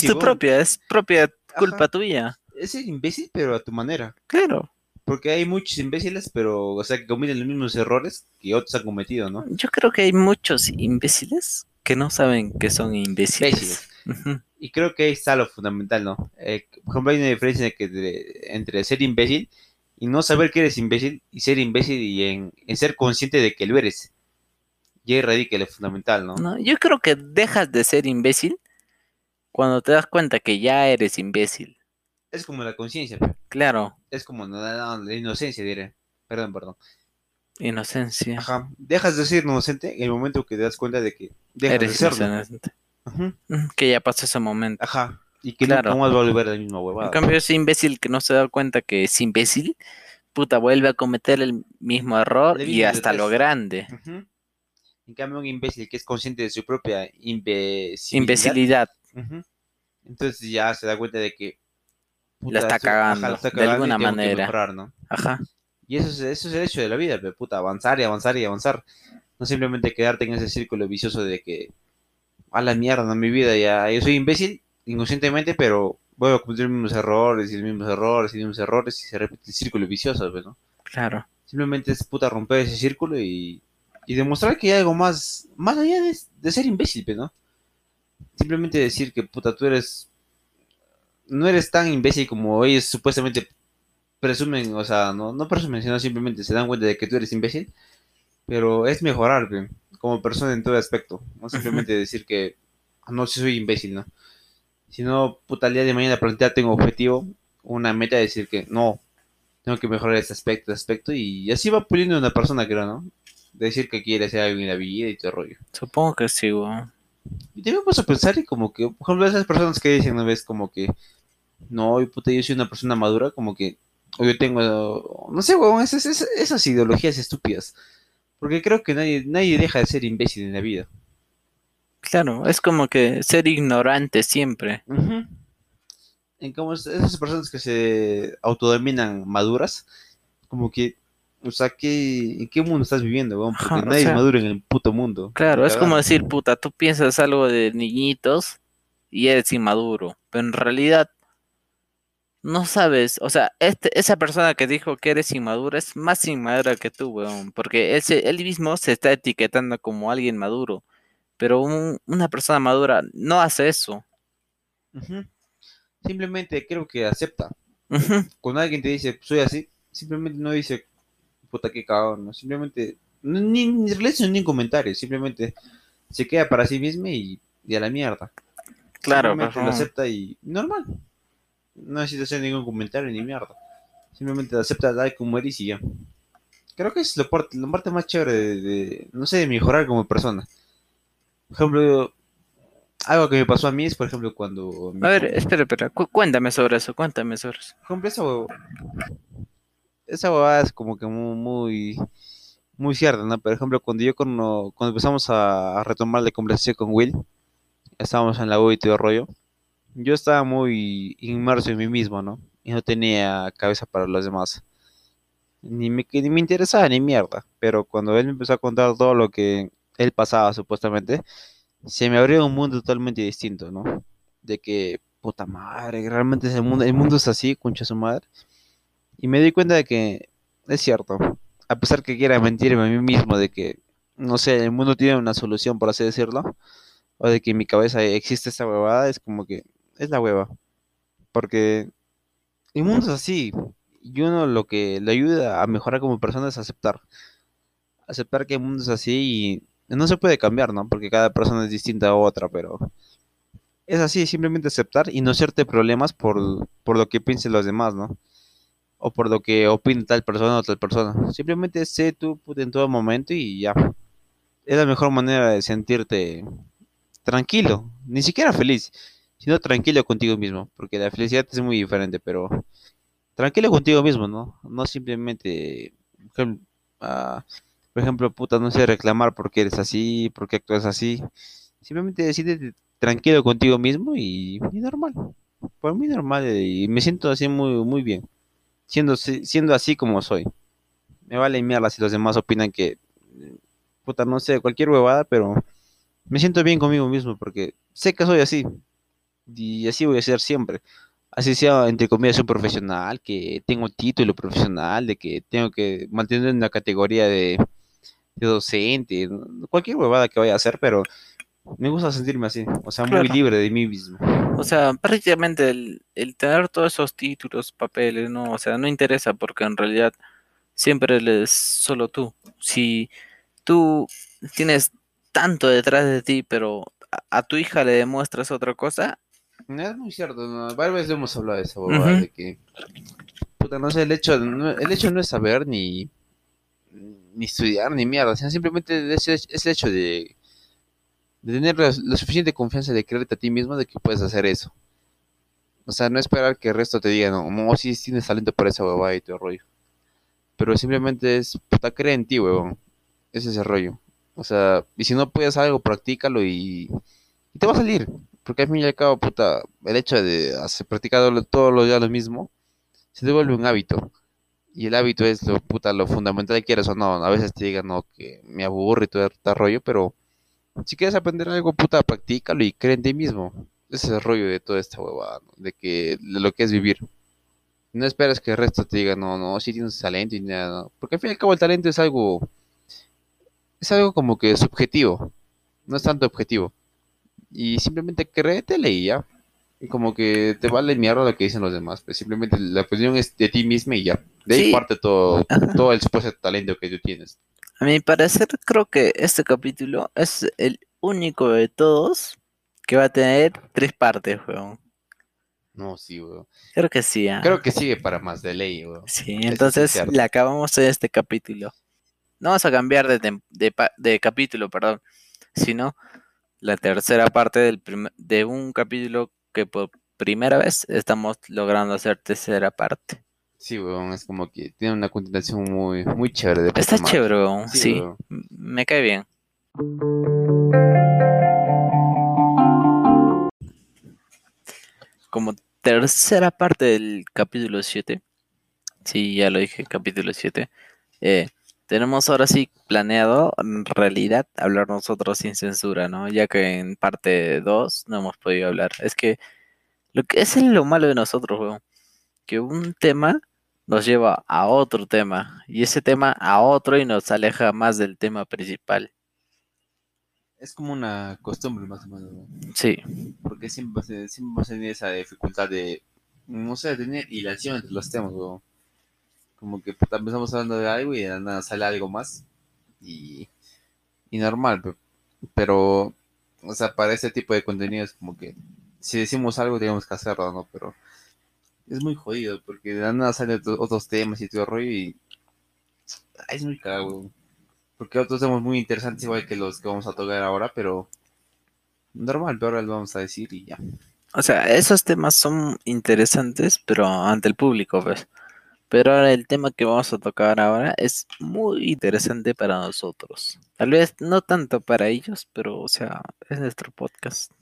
tu propia, es propia culpa Ajá. tuya. es imbécil, pero a tu manera. Claro, Porque hay muchos imbéciles, pero, o sea, que cometen los mismos errores que otros han cometido, ¿no? yo creo que hay muchos imbéciles que no saben que son imbéciles. Ujú. Y creo que ahí está lo fundamental, ¿no? Eh, por ejemplo, hay una diferencia de- entre ser imbécil y no saber que eres imbécil y ser imbécil y en, en ser consciente de que lo eres. Y ahí radica lo fundamental, ¿no? No, yo creo que dejas de ser imbécil cuando te das cuenta que ya eres imbécil. Es como la conciencia. Claro, es como no, no, la inocencia, diré. Perdón, perdón. inocencia. Ajá. Dejas de ser inocente en el momento que te das cuenta de que dejas de Eres serlo. inocente. Mm, Que ya pasó ese momento. Ajá. Y que Claro. nunca más va a volver a la misma En huevada. cambio, ese imbécil que no se da cuenta que es imbécil, puta, vuelve a cometer el mismo error y hasta lo grande. En cambio, un imbécil que es consciente de su propia imbecilidad. Imbecilidad. Entonces ya se da cuenta de que La está ajá, cagando, la está de cagando y alguna que manera. mejorar, ¿no? Ajá. Y eso es, eso es el hecho de la vida, pe, puta, avanzar y avanzar y avanzar. No simplemente quedarte en ese círculo vicioso de que, a la mierda, no mi vida, ya, yo soy imbécil inconscientemente, pero voy a cometer los mismos errores y los mismos errores y los mismos errores y se repite el círculo vicioso, pe, ¿no? Claro. Simplemente es puta romper ese círculo y, y demostrar que hay algo más, más allá de, de ser imbécil, pe, ¿no? Simplemente decir que, puta, tú eres, no eres tan imbécil como ellos supuestamente presumen, o sea, no, no presumen, sino simplemente se dan cuenta de que tú eres imbécil, pero es mejorar, pe, como persona en todo aspecto, no simplemente decir que, "Ah, no, soy imbécil, ¿no? Sino, puta, al día de mañana plantearte un objetivo, una meta, decir que, no, tengo que mejorar este aspecto, este aspecto, y así va puliendo una persona, creo, ¿no? Decir que quiere ser algo en la vida y todo el rollo. Supongo que sí, weón. Y te vas a pensar y como que, por ejemplo, esas personas que dicen, ¿no ves? Como que, no, puta, yo soy una persona madura, como que, o yo tengo, no sé, weón, esas, esas, esas ideologías estúpidas. Porque creo que nadie, nadie deja de ser imbécil en la vida. Claro, es como que ser ignorante siempre. En como es- esas personas que se autodominan maduras, como que, o sea, ¿qué, ¿en qué mundo estás viviendo, weón? Porque Ajá, nadie sea, es maduro en el puto mundo. Claro, es como decir, puta, tú piensas algo de niñitos y eres inmaduro, pero en realidad no sabes, o sea, este, esa persona que dijo que eres inmaduro es más inmadura que tú, weón, porque él, se- él mismo se está etiquetando como alguien maduro, pero un- una persona madura no hace eso. Simplemente creo que acepta. Ujú, Cuando alguien te dice, soy así, simplemente no dice, puta, qué cagón, ¿no? Simplemente, ni, ni realiza ni comentario, simplemente se queda para sí mismo y, y a la mierda. Claro, pero- lo acepta y normal. No necesita hacer ningún comentario ni mierda. Simplemente lo acepta tal como eres y ya. Creo que es la parte, la parte más chévere de, de, no sé, de mejorar como persona. Por ejemplo, algo que me pasó a mí es, por ejemplo, cuando... A ver, espera, espera, cu- cuéntame sobre eso, cuéntame sobre eso. Por ejemplo, esa huevo- esa huevada es como que muy, muy, muy cierta, ¿no? Por ejemplo, cuando yo cuando, cuando empezamos a, a retomar la conversación con Will, estábamos en la U y todo el rollo, yo estaba muy inmerso en mí mismo, ¿no? Y no tenía cabeza para los demás. Ni me, ni me interesaba ni mierda. Pero cuando él me empezó a contar todo lo que él pasaba, supuestamente, se me abrió un mundo totalmente distinto, ¿no? De que, puta madre, realmente el mundo, el mundo es así, concha su madre. Y me di cuenta de que es cierto. A pesar que quiera mentirme a mí mismo de que, no sé, el mundo tiene una solución, por así decirlo, o de que en mi cabeza existe esta huevada, es como que es la hueva. Porque el mundo es así. Y uno lo que le ayuda a mejorar como persona es aceptar. Aceptar que el mundo es así y no se puede cambiar, ¿no? Porque cada persona es distinta a otra, pero es así, simplemente aceptar y no hacerte problemas por, por lo que piensen los demás, ¿no? O por lo que opine tal persona o tal persona. Simplemente sé tú en todo momento y ya. Es la mejor manera de sentirte tranquilo, ni siquiera feliz, sino tranquilo contigo mismo, porque la felicidad es muy diferente, pero tranquilo contigo mismo, ¿no? No simplemente, ah, por ejemplo, puta, no sé, reclamar porque eres así, porque actúas así. Simplemente decide tranquilo contigo mismo y, y normal. Por mí normal eh, y me siento así muy, muy bien. Siendo, siendo así como soy. Me vale mierda si los demás opinan que, puta, no sé, cualquier huevada, pero me siento bien conmigo mismo porque sé que soy así. Y así voy a ser siempre. Así sea, entre comillas, un profesional, que tengo título profesional, de que tengo que mantener una categoría de, de docente, cualquier huevada que vaya a hacer, pero me gusta sentirme así, o sea, muy libre de mí mismo. O sea, prácticamente el, el, tener todos esos títulos, papeles, no, o sea, no interesa porque en realidad siempre eres solo tú. Si tú tienes tanto detrás de ti, pero a, tu hija le demuestras otra cosa. Es muy cierto, ¿no? varias veces hemos hablado de eso, de que, puta, no sé, el hecho, el hecho no es saber ni, ni estudiar ni mierda, o sea, simplemente es, es el hecho de de tener la, suficiente confianza de creerte a ti mismo de que puedes hacer eso. O sea, no esperar que el resto te diga, no, no sí tienes talento para esa huevada y todo rollo. Pero simplemente es, puta, cree en ti, huevón. Ese es el rollo. O sea, y si no puedes algo, practícalo y, y te va a salir. Porque al fin y al cabo, puta, el hecho de hacer, practicar todos los días lo mismo, se devuelve un hábito. Y el hábito es lo, puta, lo fundamental, quieres o no. A veces te digan, no, que me aburre y todo este rollo, pero si quieres aprender algo, puta, practícalo y cree en ti mismo. Ese es el rollo de toda esta huevada, de que lo que es vivir. No esperes que el resto te diga, no, no, si tienes talento y nada. Porque al fin y al cabo el talento es algo, es algo como que subjetivo. No es tanto objetivo. Y simplemente créetele y ya. Y como que te vale mierda lo que dicen los demás. Pues simplemente la cuestión es de ti misma y ya. De ahí parte todo, todo el supuesto talento que tú tienes. A mi parecer, creo que este capítulo es el único de todos que va a tener tres partes, weón. No, sí, weón. Creo que sí. ¿ah? Creo que sigue para más de ley, weón. Sí, entonces le acabamos este capítulo. No vamos a cambiar de, de, capítulo, perdón, sino la tercera parte del de un capítulo que por primera vez estamos logrando hacer tercera parte. Sí, weón, es como que tiene una continuación muy, muy chévere. De Está chévere, weón. Sí, me cae bien. Como tercera parte del capítulo 7, sí, ya lo dije, capítulo 7, eh, tenemos ahora sí planeado, en realidad, hablar nosotros sin censura, ¿no? Ya que en parte 2 no hemos podido hablar. Es que lo que es lo malo de nosotros, weón, que un tema nos lleva a otro tema y ese tema a otro y nos aleja más del tema principal. Es como una costumbre más o menos. Sí. Porque siempre, siempre a tener esa dificultad de, no sé, tener hilación entre los temas. Como que empezamos hablando de algo y de nada sale algo más. Y, y normal, pero, o sea, para ese tipo de contenidos como que si decimos algo tenemos que hacerlo, ¿no? Pero es muy jodido, porque de nada salen otros temas y todo el rollo y es muy cagado, porque otros temas muy interesantes igual que los que vamos a tocar ahora, pero normal, pero ahora lo vamos a decir y ya. O sea, esos temas son interesantes, pero ante el público, pues. Pero ahora el tema que vamos a tocar ahora es muy interesante para nosotros. Tal vez no tanto para ellos, pero o sea, es nuestro podcast.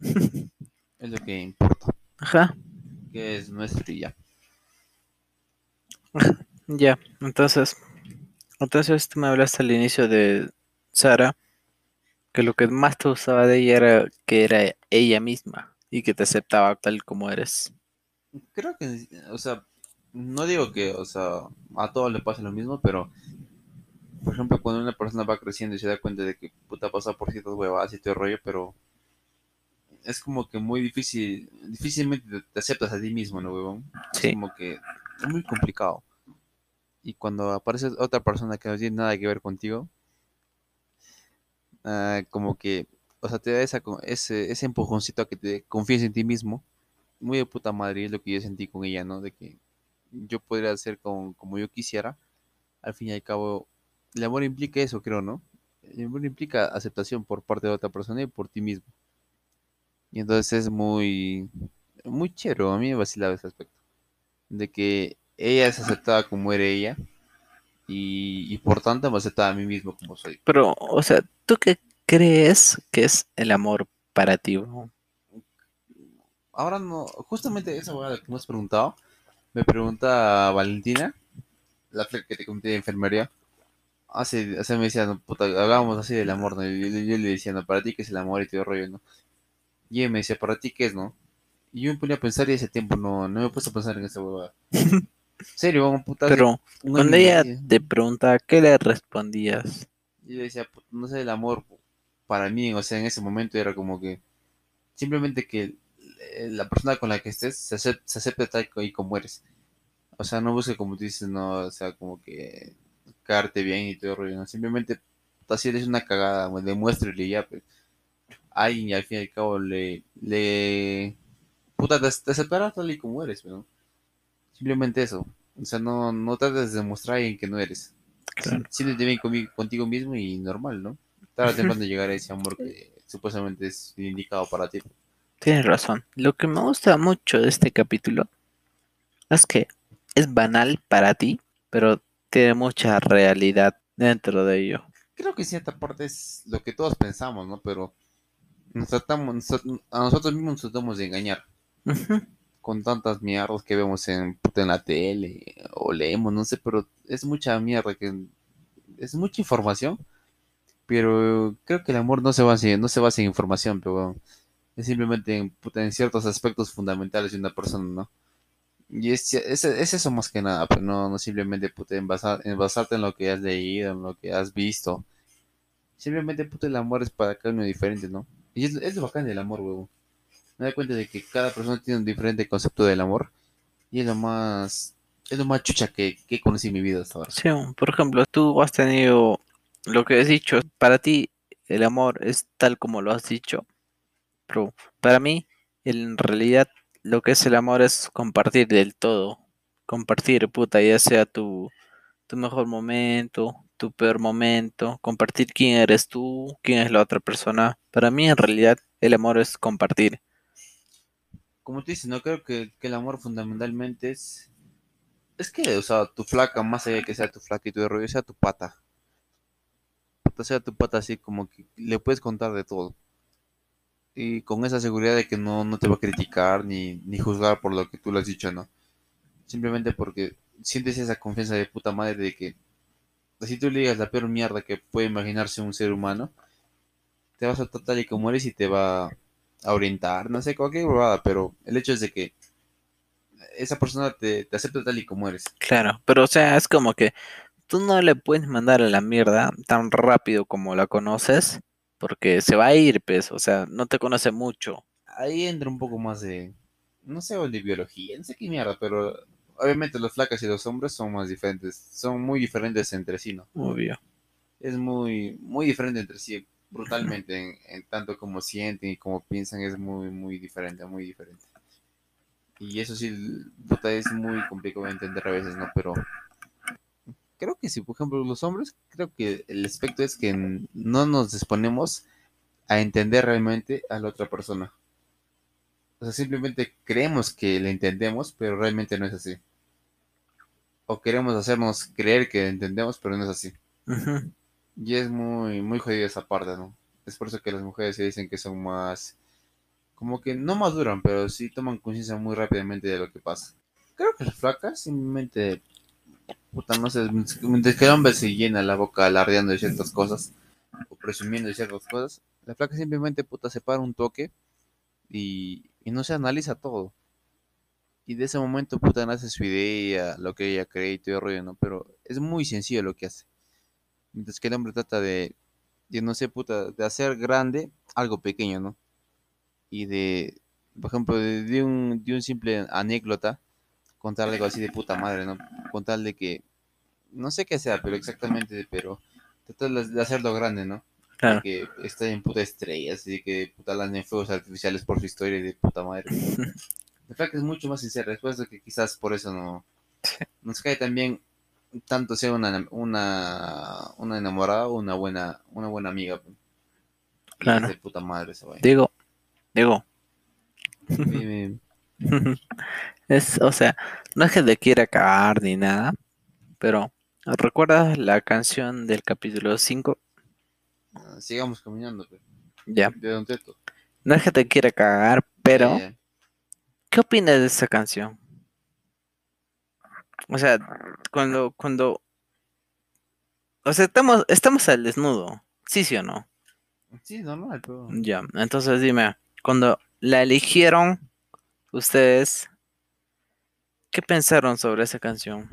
es lo que importa. Ajá que es nuestro ya. ya, entonces, entonces tú me hablaste al inicio de Sara, que lo que más te gustaba de ella era que era ella misma y que te aceptaba tal como eres. Creo que, o sea, no digo que, o sea, a todos le pasa lo mismo, pero, por ejemplo, cuando una persona va creciendo y se da cuenta de que puta pasa por ciertas huevadas y todo rollo, pero es como que muy difícil, difícilmente te, aceptas a ti mismo, ¿no, huevón? Sí. Es como que es muy complicado. Y cuando aparece otra persona que no tiene nada que ver contigo, ah, como que, o sea, te da esa, ese, ese empujoncito a que te confíes en ti mismo. Muy de puta madre es lo que yo sentí con ella, ¿no? De que yo podría hacer con, como yo quisiera. Al fin y al cabo, el amor implica eso, creo, ¿no? El amor implica aceptación por parte de otra persona y por ti mismo. Y entonces es muy, muy chévere, a mí me vacilaba ese aspecto. De que ella es aceptada como era ella y, y por tanto me aceptaba a mí mismo como soy. Pero, o sea, ¿tú qué crees que es el amor para ti? Ahora no, justamente esa abogada que me has preguntado, me pregunta Valentina, la que te conté de enfermería. Hace, o sea, me decía, no, puta, hablábamos así del amor, ¿no? Yo, yo le decía, no, para ti qué es el amor y todo el rollo, ¿no? Y ella me decía, para ti qué es, ¿no? Y yo me ponía a pensar y ese tiempo no, no me he puesto a pensar en esa huevada. En serio, vamos, puta. hace Pero cuando ella medio. te pregunta, ¿qué le respondías? Yo decía, "Puta, no sé, el amor para mí, o sea, en ese momento era como que simplemente que la persona con la que estés se acepte, se acepte tal y como eres. O sea, no busque como tú dices, no, o sea, como que caerte bien y todo rollo, no. Simplemente, puta, si eres una cagada, pues, demuéstrale y ya, pues. Alguien y al fin y al cabo le, le, puta, te, te aceptará tal y como eres, ¿no? Simplemente eso. O sea, no, no trates de demostrar a alguien que no eres. Claro. Siéntete bien conmigo- contigo mismo y normal, ¿no? Tarde o temprano llegar a ese amor que supuestamente es indicado para ti. Tienes razón. Lo que me gusta mucho de este capítulo es que es banal para ti, pero tiene mucha realidad dentro de ello. Creo que cierta parte es lo que todos pensamos, ¿no? Pero nos tratamos, a nosotros mismos nos tratamos de engañar con tantas mierdas que vemos en, en la tele o leemos, no sé, pero es mucha mierda que es mucha información, pero creo que el amor no se basa no se basa en información, pero simplemente en, ciertos aspectos fundamentales de una persona, ¿no? Y es, es, es eso más que nada, no, simplemente en, basar- en basarte en lo que has leído, en lo que has visto. Simplemente el amor es para cada uno diferente, ¿no? Y es, es lo bacán del amor, huevo. Me da cuenta de que cada persona tiene un diferente concepto del amor. Y es lo más, es lo más chucha que, que conocí en mi vida hasta ahora. Sí, por ejemplo, tú has tenido lo que has dicho, para ti el amor es tal como lo has dicho, pero para mí en realidad lo que es el amor es compartir del todo, compartir, puta, ya sea tu, tu mejor momento, tu peor momento, compartir quién eres tú, quién es la otra persona. Para mí en realidad el amor es compartir. Como tú dices, no creo que, que el amor fundamentalmente es... Es que, o sea, tu flaca, más allá de que sea tu flaca y tu rollo, sea tu pata. O sea, tu pata así como que le puedes contar de todo. Y con esa seguridad de que no, no te va a criticar ni, ni juzgar por lo que tú le has dicho, ¿no? Simplemente porque sientes esa confianza de puta madre de que si tú le digas la peor mierda que puede imaginarse un ser humano, te vas a tratar y como eres y te va a orientar, no sé, cualquier huevada, pero el hecho es de que esa persona te, te acepta tal y como eres. Claro, pero o sea, es como que tú no le puedes mandar a la mierda tan rápido como la conoces, porque se va a ir, pues, o sea, no te conoce mucho. Ahí entra un poco más de, no sé, de biología, no sé qué mierda, pero obviamente los flacas y los hombres son más diferentes, son muy diferentes entre sí, ¿no? Obvio. Es muy, muy diferente entre sí, brutalmente, en, en tanto como sienten y como piensan, es muy, muy diferente, muy diferente. Y eso sí, puta, es muy complicado de entender a veces, ¿no? Pero creo que si, por ejemplo, los hombres, creo que el aspecto es que no nos disponemos a entender realmente a la otra persona. O sea, simplemente creemos que le entendemos, pero realmente no es así. O queremos hacernos creer que entendemos, pero no es así. Y es muy, muy jodida esa parte, ¿no? Es por eso que las mujeres se dicen que son más, como que no maduran, pero sí toman conciencia muy rápidamente de lo que pasa. Creo que las flacas simplemente, puta, no sé, mientras que el hombre se llena la boca alardeando de ciertas cosas, o presumiendo de ciertas cosas, la flaca simplemente, puta, se para un toque y, y no se analiza todo. Y de ese momento, puta, nace su idea, lo que ella cree y todo el rollo, ¿no? Pero es muy sencillo lo que hace. Mientras que el hombre trata de, de no sé, puta, de hacer grande algo pequeño, ¿no? y de, por ejemplo, de, de un, de un simple anécdota, contar algo así de puta madre, ¿no? Contar de que, no sé qué sea, pero exactamente, pero tratar de hacerlo grande, ¿no? Claro. que está en puta estrella, así que puta lancen fuegos artificiales por su historia y de puta madre. De verdad que es mucho más sincera, después de que quizás por eso no nos cae también tanto sea una una, una enamorada o una buena una buena amiga. pues. Claro. de puta madre esa vaina. Digo, digo, Dime, es, o sea, no es que te quiera cagar ni nada, pero ¿recuerdas la canción del capítulo 5? ah, sigamos caminando. Ya, De Don Teto. no es que te quiera cagar, pero ¿qué opinas de esa canción? O sea, cuando, cuando, o sea, estamos, estamos al desnudo, ¿sí, sí o no? sí, normal, pero. Ya, entonces dime, cuando la eligieron ustedes, ¿qué pensaron sobre esa canción?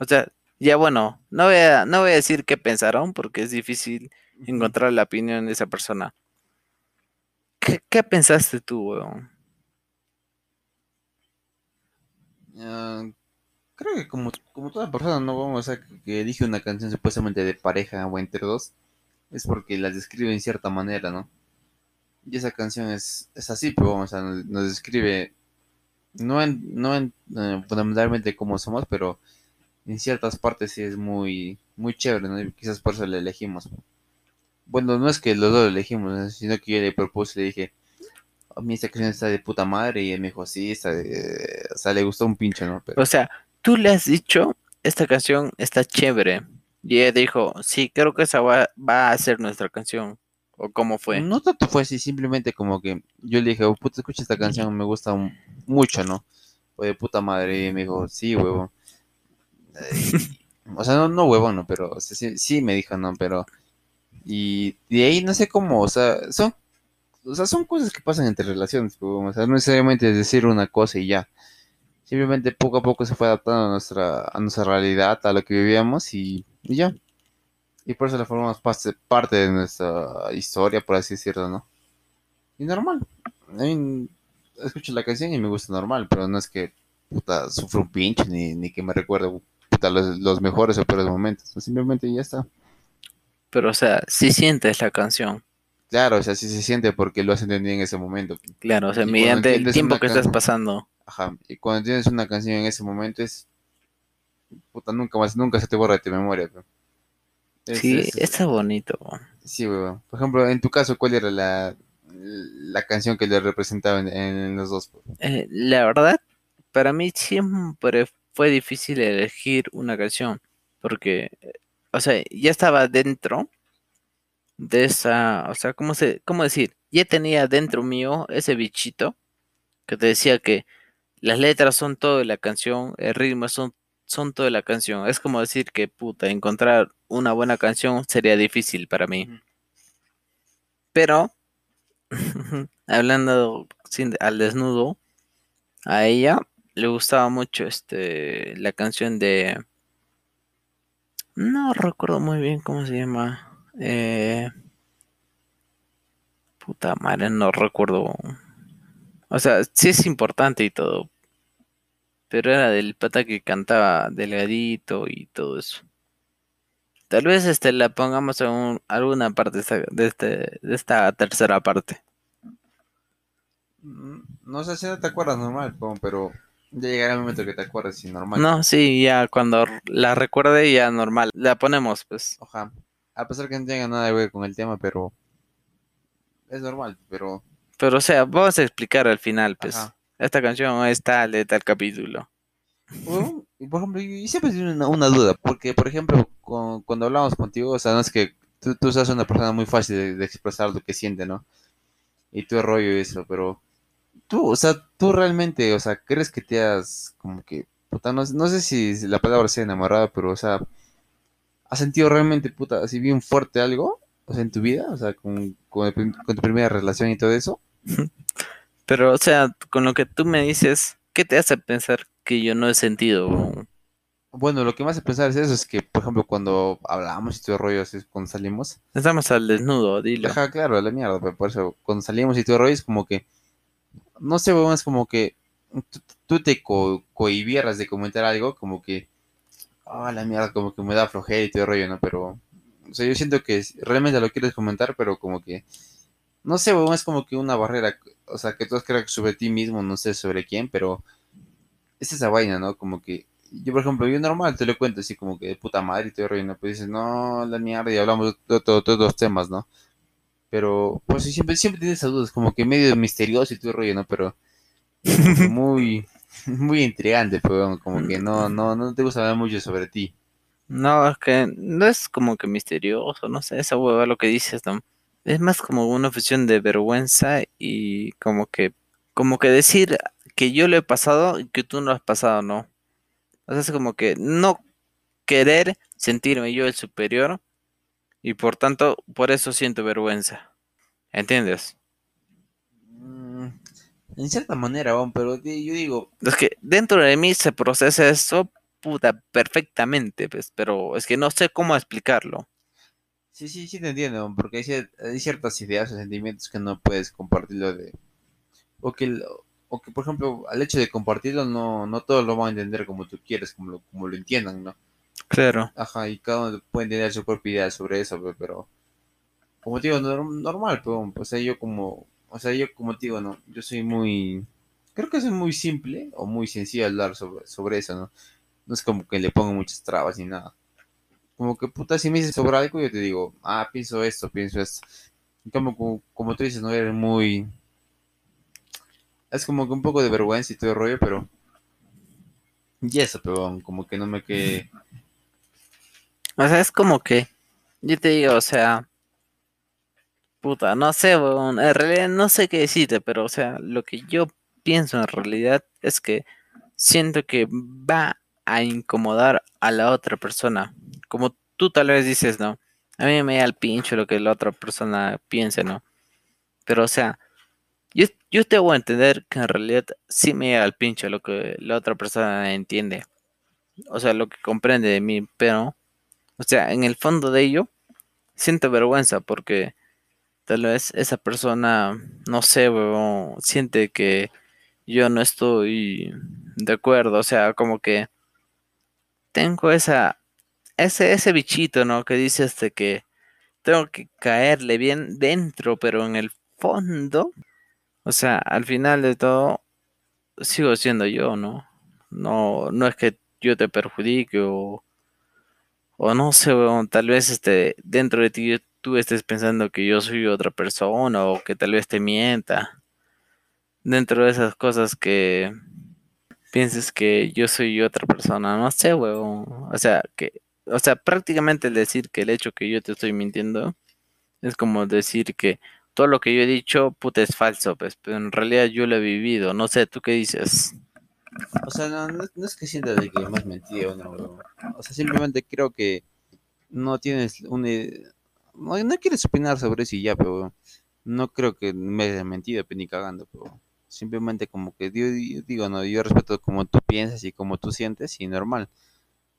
O sea, ya bueno, no voy a, no voy a decir qué pensaron porque es difícil encontrar la opinión de esa persona. ¿Qué, qué pensaste tú, weón? Ah, creo que como, como toda persona, no vamos a que, que elige una canción supuestamente de pareja o entre dos, es porque las describe en cierta manera, ¿no? Y esa canción es, es así, pero a nos, describe no en, no en fundamentalmente cómo somos, pero en ciertas partes sí es muy, muy chévere, ¿no? Quizás por eso la elegimos. Bueno, no es que los dos la elegimos, ¿no? sino que yo le propuse, le dije, a mí esta canción está de puta madre, y él me dijo, sí, está de... o sea, le gustó un pincho, ¿no? Pero, O sea, tú le has dicho, esta canción está chévere. Y ella dijo, sí, creo que esa va, va a ser nuestra canción. ¿O cómo fue? No tanto fue así, simplemente como que yo le dije, oh, puta, escucha esta canción, me gusta mucho, ¿no? O de puta madre, y me dijo, sí, huevo. o sea, no, no huevo, no, pero sí, sí me dijo, no, pero... Y de ahí no sé cómo, o sea, son, o sea, son cosas que pasan entre relaciones, o sea, no necesariamente es decir una cosa y ya. Simplemente poco a poco se fue adaptando a nuestra, a nuestra realidad, a lo que vivíamos y ya. Y por eso la formamos parte, parte de nuestra historia, por así decirlo, ¿no? Y normal. A mí escucho la canción y me gusta normal, pero no es que puta sufro un pinche ni, ni que me recuerde puta, los, los mejores o peores momentos. Simplemente ya está. Pero, o sea, sí sientes la canción. Claro, o sea, sí se siente porque lo has entendido en ese momento. Claro, o sea, Y mediante el tiempo que estás pasando. Ajá. Y cuando tienes una canción en ese momento es. Puta, nunca más, nunca se te borra de tu memoria. pero. Es- Sí, es- está bonito. Sí, weón. Por ejemplo, en tu caso, ¿cuál era la, la canción que le representaba en, en los dos? Eh, la verdad, para mí siempre fue difícil elegir una canción. Porque, eh, o sea, ya estaba dentro de esa, o sea, ¿cómo se, cómo decir? Ya tenía dentro mío ese bichito que te decía que las letras son todo de la canción, el ritmo son, son de la canción. Es como decir que, puta, encontrar una buena canción sería difícil para mí. Pero, hablando sin- al desnudo, a ella le gustaba mucho este la canción de... No recuerdo muy bien cómo se llama. Eh, puta madre, no recuerdo. O sea, sí es importante y todo. Pero era del pata que cantaba delgadito y todo eso. Tal vez este la pongamos en un- alguna parte de esta, de este, de esta tercera parte. Mm, No sé si no te acuerdas normal, pero ya llegará el momento que te acuerdes y normal. No, sí, ya cuando la recuerde ya normal. La ponemos, pues. Ojalá. A pesar que no tenga nada que ver con el tema, pero es normal, pero Pero o sea, vamos a explicar al final, pues. Ajá. Esta canción es tal de tal capítulo. Bueno, por ejemplo, yo siempre tengo una, una duda, porque por ejemplo, con- cuando hablamos contigo, o sea, no es que tú, tú seas una persona muy fácil de, de expresar lo que siente, ¿no? Y tu rollo y eso, pero tú, o sea, tú realmente, o sea, ¿crees que te has como que, puta, no, no sé si la palabra sea enamorado, pero, o sea, ¿has sentido realmente, puta, así bien fuerte algo, o sea, en tu vida, o sea, con, con, el con tu primera relación y todo eso? Pero, o sea, con lo que tú me dices, ¿qué te hace pensar que yo no he sentido? Bueno, lo que me hace pensar es eso, es que, por ejemplo, cuando hablamos y todo el rollo, así, cuando salimos, Estamos al desnudo, dilo. ajá, claro, a la mierda, pero por eso, cuando salimos y todo el rollo, es como que, no sé, weón, es como que tú, te co cohibieras de comentar algo, como que, ah, la mierda, como que me da flojera y todo el rollo, ¿no? Pero, o sea, yo siento que realmente lo quieres comentar, pero como que, no sé, weón, es como que una barrera, o sea, que tú creas sobre ti mismo, no sé sobre quién, pero es esa vaina, ¿no? Como que yo, por ejemplo, yo normal te lo cuento así como que de puta madre y todo el rollo, ¿no? Pues dices, no, la mierda, y hablamos de todo- todos los temas, ¿no? Pero, pues siempre, siempre tienes esas dudas, como que medio misterioso y todo rollo, ¿no? Pero muy, muy intrigante, pero como que no, no, no te gusta hablar mucho sobre ti. No, es que no es como que misterioso, no sé, esa hueva lo que dices, ¿no? Es más como una fusión de vergüenza y como que, como que decir que yo lo he pasado y que tú no lo has pasado, ¿no? O sea, es como que no querer sentirme yo el superior y por tanto, por eso siento vergüenza. ¿Entiendes? Mm, en cierta manera, weón, pero yo digo, Es que dentro de mí se procesa eso, puta, perfectamente, pues, pero es que no sé cómo explicarlo. Sí, sí, sí te entiendo, porque hay, cier- hay ciertas ideas o sentimientos que no puedes compartirlo de, o que, o que por ejemplo, al hecho de compartirlo, no, no todos lo van a entender como tú quieres, como lo, como lo entiendan, ¿no? Claro. Ajá, y cada uno puede tener su propia idea sobre eso, pe- pero, como te digo, nor- normal, pero, o sea, yo como, o sea, yo como te digo, no, yo soy muy, creo que soy muy simple o muy sencillo hablar sobre, sobre eso, ¿no? No es como que le pongo muchas trabas ni nada. Como que, puta, si me dices sobre algo, yo te digo, ah, pienso esto, pienso esto. Como, como, tú dices, no eres muy, es como que un poco de vergüenza y todo el rollo, pero, y eso, pero como que no me quede, O sea, es como que, yo te digo, o sea, puta, no sé, weón, en realidad no sé qué decirte, pero, o sea, lo que yo pienso en realidad es que siento que va a incomodar a la otra persona. Como tú tal vez dices, ¿no? A mí me da el pincho lo que la otra persona piense, ¿no? Pero, o sea, yo, yo te voy a entender que en realidad sí me da el pincho lo que la otra persona entiende. O sea, lo que comprende de mí, pero, o sea, en el fondo de ello, siento vergüenza porque tal vez esa persona, no sé, weón, siente que yo no estoy de acuerdo. O sea, como que tengo esa, ese, ese bichito, ¿no? Que dice este que tengo que caerle bien dentro, pero en el fondo, o sea, al final de todo, sigo siendo yo, ¿no? No, no es que yo te perjudique o, o no sé, weón, tal vez este, dentro de ti tú estés pensando que yo soy otra persona o que tal vez te mienta. Dentro de esas cosas que pienses que yo soy otra persona, no sé, weón. O sea, que, o sea, prácticamente el decir que el hecho que yo te estoy mintiendo es como decir que todo lo que yo he dicho, puta, es falso, pues, pero en realidad yo lo he vivido. No sé, ¿tú qué dices? o sea, no, no, es que sienta de que has mentido, no, o sea, simplemente creo que no tienes un, eh, no, no quieres opinar sobre eso y ya, pero no creo que me hayas mentido, pe, ni cagando, pero simplemente como que yo, digo, no, yo respeto como tú piensas y como tú sientes y normal.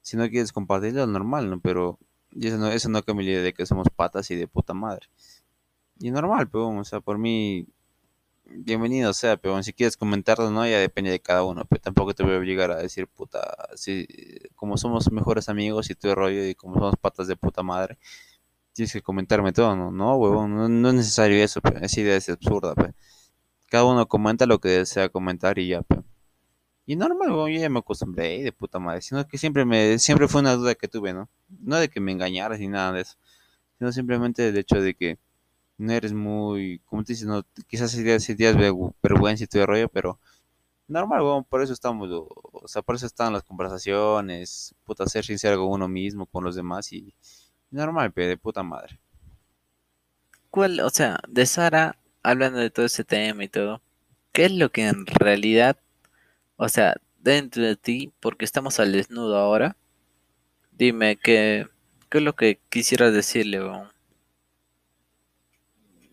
Si no quieres compartirlo, normal, ¿no? Pero eso no, eso no cambia la idea de que somos patas y de puta madre. Y normal, pero, o sea, por mí, bienvenido sea, pero si quieres comentarlo, no, ya depende de cada uno, pero tampoco te voy a obligar a decir, puta, si, como somos mejores amigos y el rollo y como somos patas de puta madre, tienes que comentarme todo, ¿no? No, huevón, no, no es necesario eso, pe, esa idea es absurda, pe. Cada uno comenta lo que desea comentar y ya. Y normal, huevón, yo ya me acostumbré de puta madre, sino que siempre me, siempre fue una duda que tuve, ¿no? No de que me engañaras ni nada de eso, sino simplemente el hecho de que no eres muy, como te dices, no, quizás sentías vergü- vergüenza y todo el rollo, pero normal, weón, por eso estamos, o sea, por eso están las conversaciones, puta, ser sincero con uno mismo, con los demás y normal, pe, de puta madre. ¿Cuál, o sea, de Sara, hablando de todo ese tema y todo, qué es lo que en realidad, o sea, dentro de ti, porque estamos al desnudo ahora, dime qué, qué es lo que quisieras decirle, weón?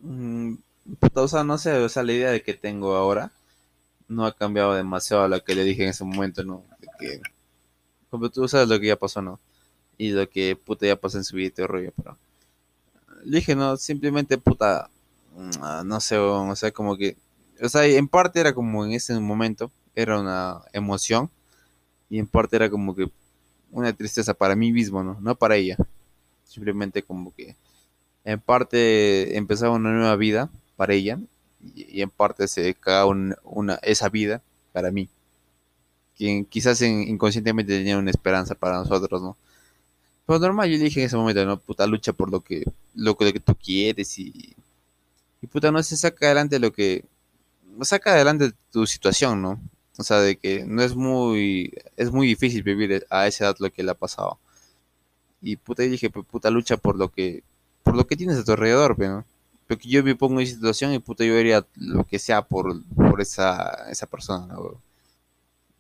Mm, puta, o sea, no sé, o sea, la idea de que tengo ahora no ha cambiado demasiado a la que le dije en ese momento, ¿no? Que Como tú sabes lo que ya pasó, ¿no? Y lo que puta ya pasó en su el rollo, pero... Le dije, no, simplemente puta... ah, No sé, o sea, como que... O sea, en parte era como en ese momento, era una emoción. Y en parte era como que una tristeza para mí mismo, ¿no? No para ella. Simplemente como que... En parte empezaba una nueva vida para ella. Y, en parte se cagaba un- una, esa vida para mí. Quien quizás en- inconscientemente tenía una esperanza para nosotros, ¿no? Pero normal, yo dije en ese momento, ¿no? Puta, lucha por lo que, lo lo que tú quieres y, y puta, no se saca adelante lo que, saca adelante tu situación, ¿no? O sea, de que no es muy, es muy difícil vivir a esa edad lo que le ha pasado. Y puta, yo dije, pues, puta, lucha por lo que, por lo que tienes a tu alrededor, ¿no? Porque yo me pongo en situación y puta, yo haría lo que sea por, por esa, esa persona, ¿no?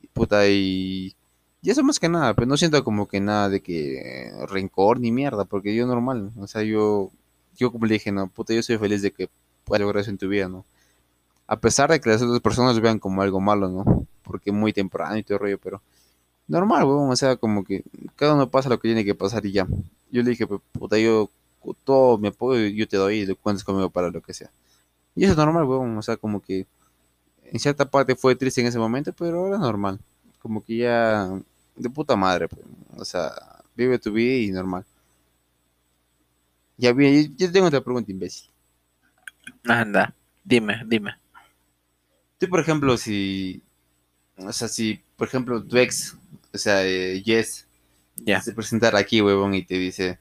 Y puta, y, y eso más que nada, pero no siento como que nada de que rencor ni mierda, porque yo normal, o sea, yo, yo como le dije, no, puta, yo soy feliz de que puedas lograr eso en tu vida, ¿no? A pesar de que las otras personas vean como algo malo, ¿no? Porque muy temprano y todo el rollo, pero normal, weón, o sea, como que cada uno pasa lo que tiene que pasar y ya. Yo le dije, pues, puta, yo todo mi apoyo yo te doy y lo cuentas conmigo para lo que sea. Y eso es normal, weón, o sea, como que en cierta parte fue triste en ese momento, pero ahora normal. Como que ya de puta madre, pues, o sea, vive tu vida y normal. Ya bien, yo tengo otra pregunta, imbécil. Anda, dime, dime. Tú, por ejemplo, si, o sea, si, por ejemplo, tu ex, o sea, eh, Jess, Ya. se presentara aquí, huevón, y te dice,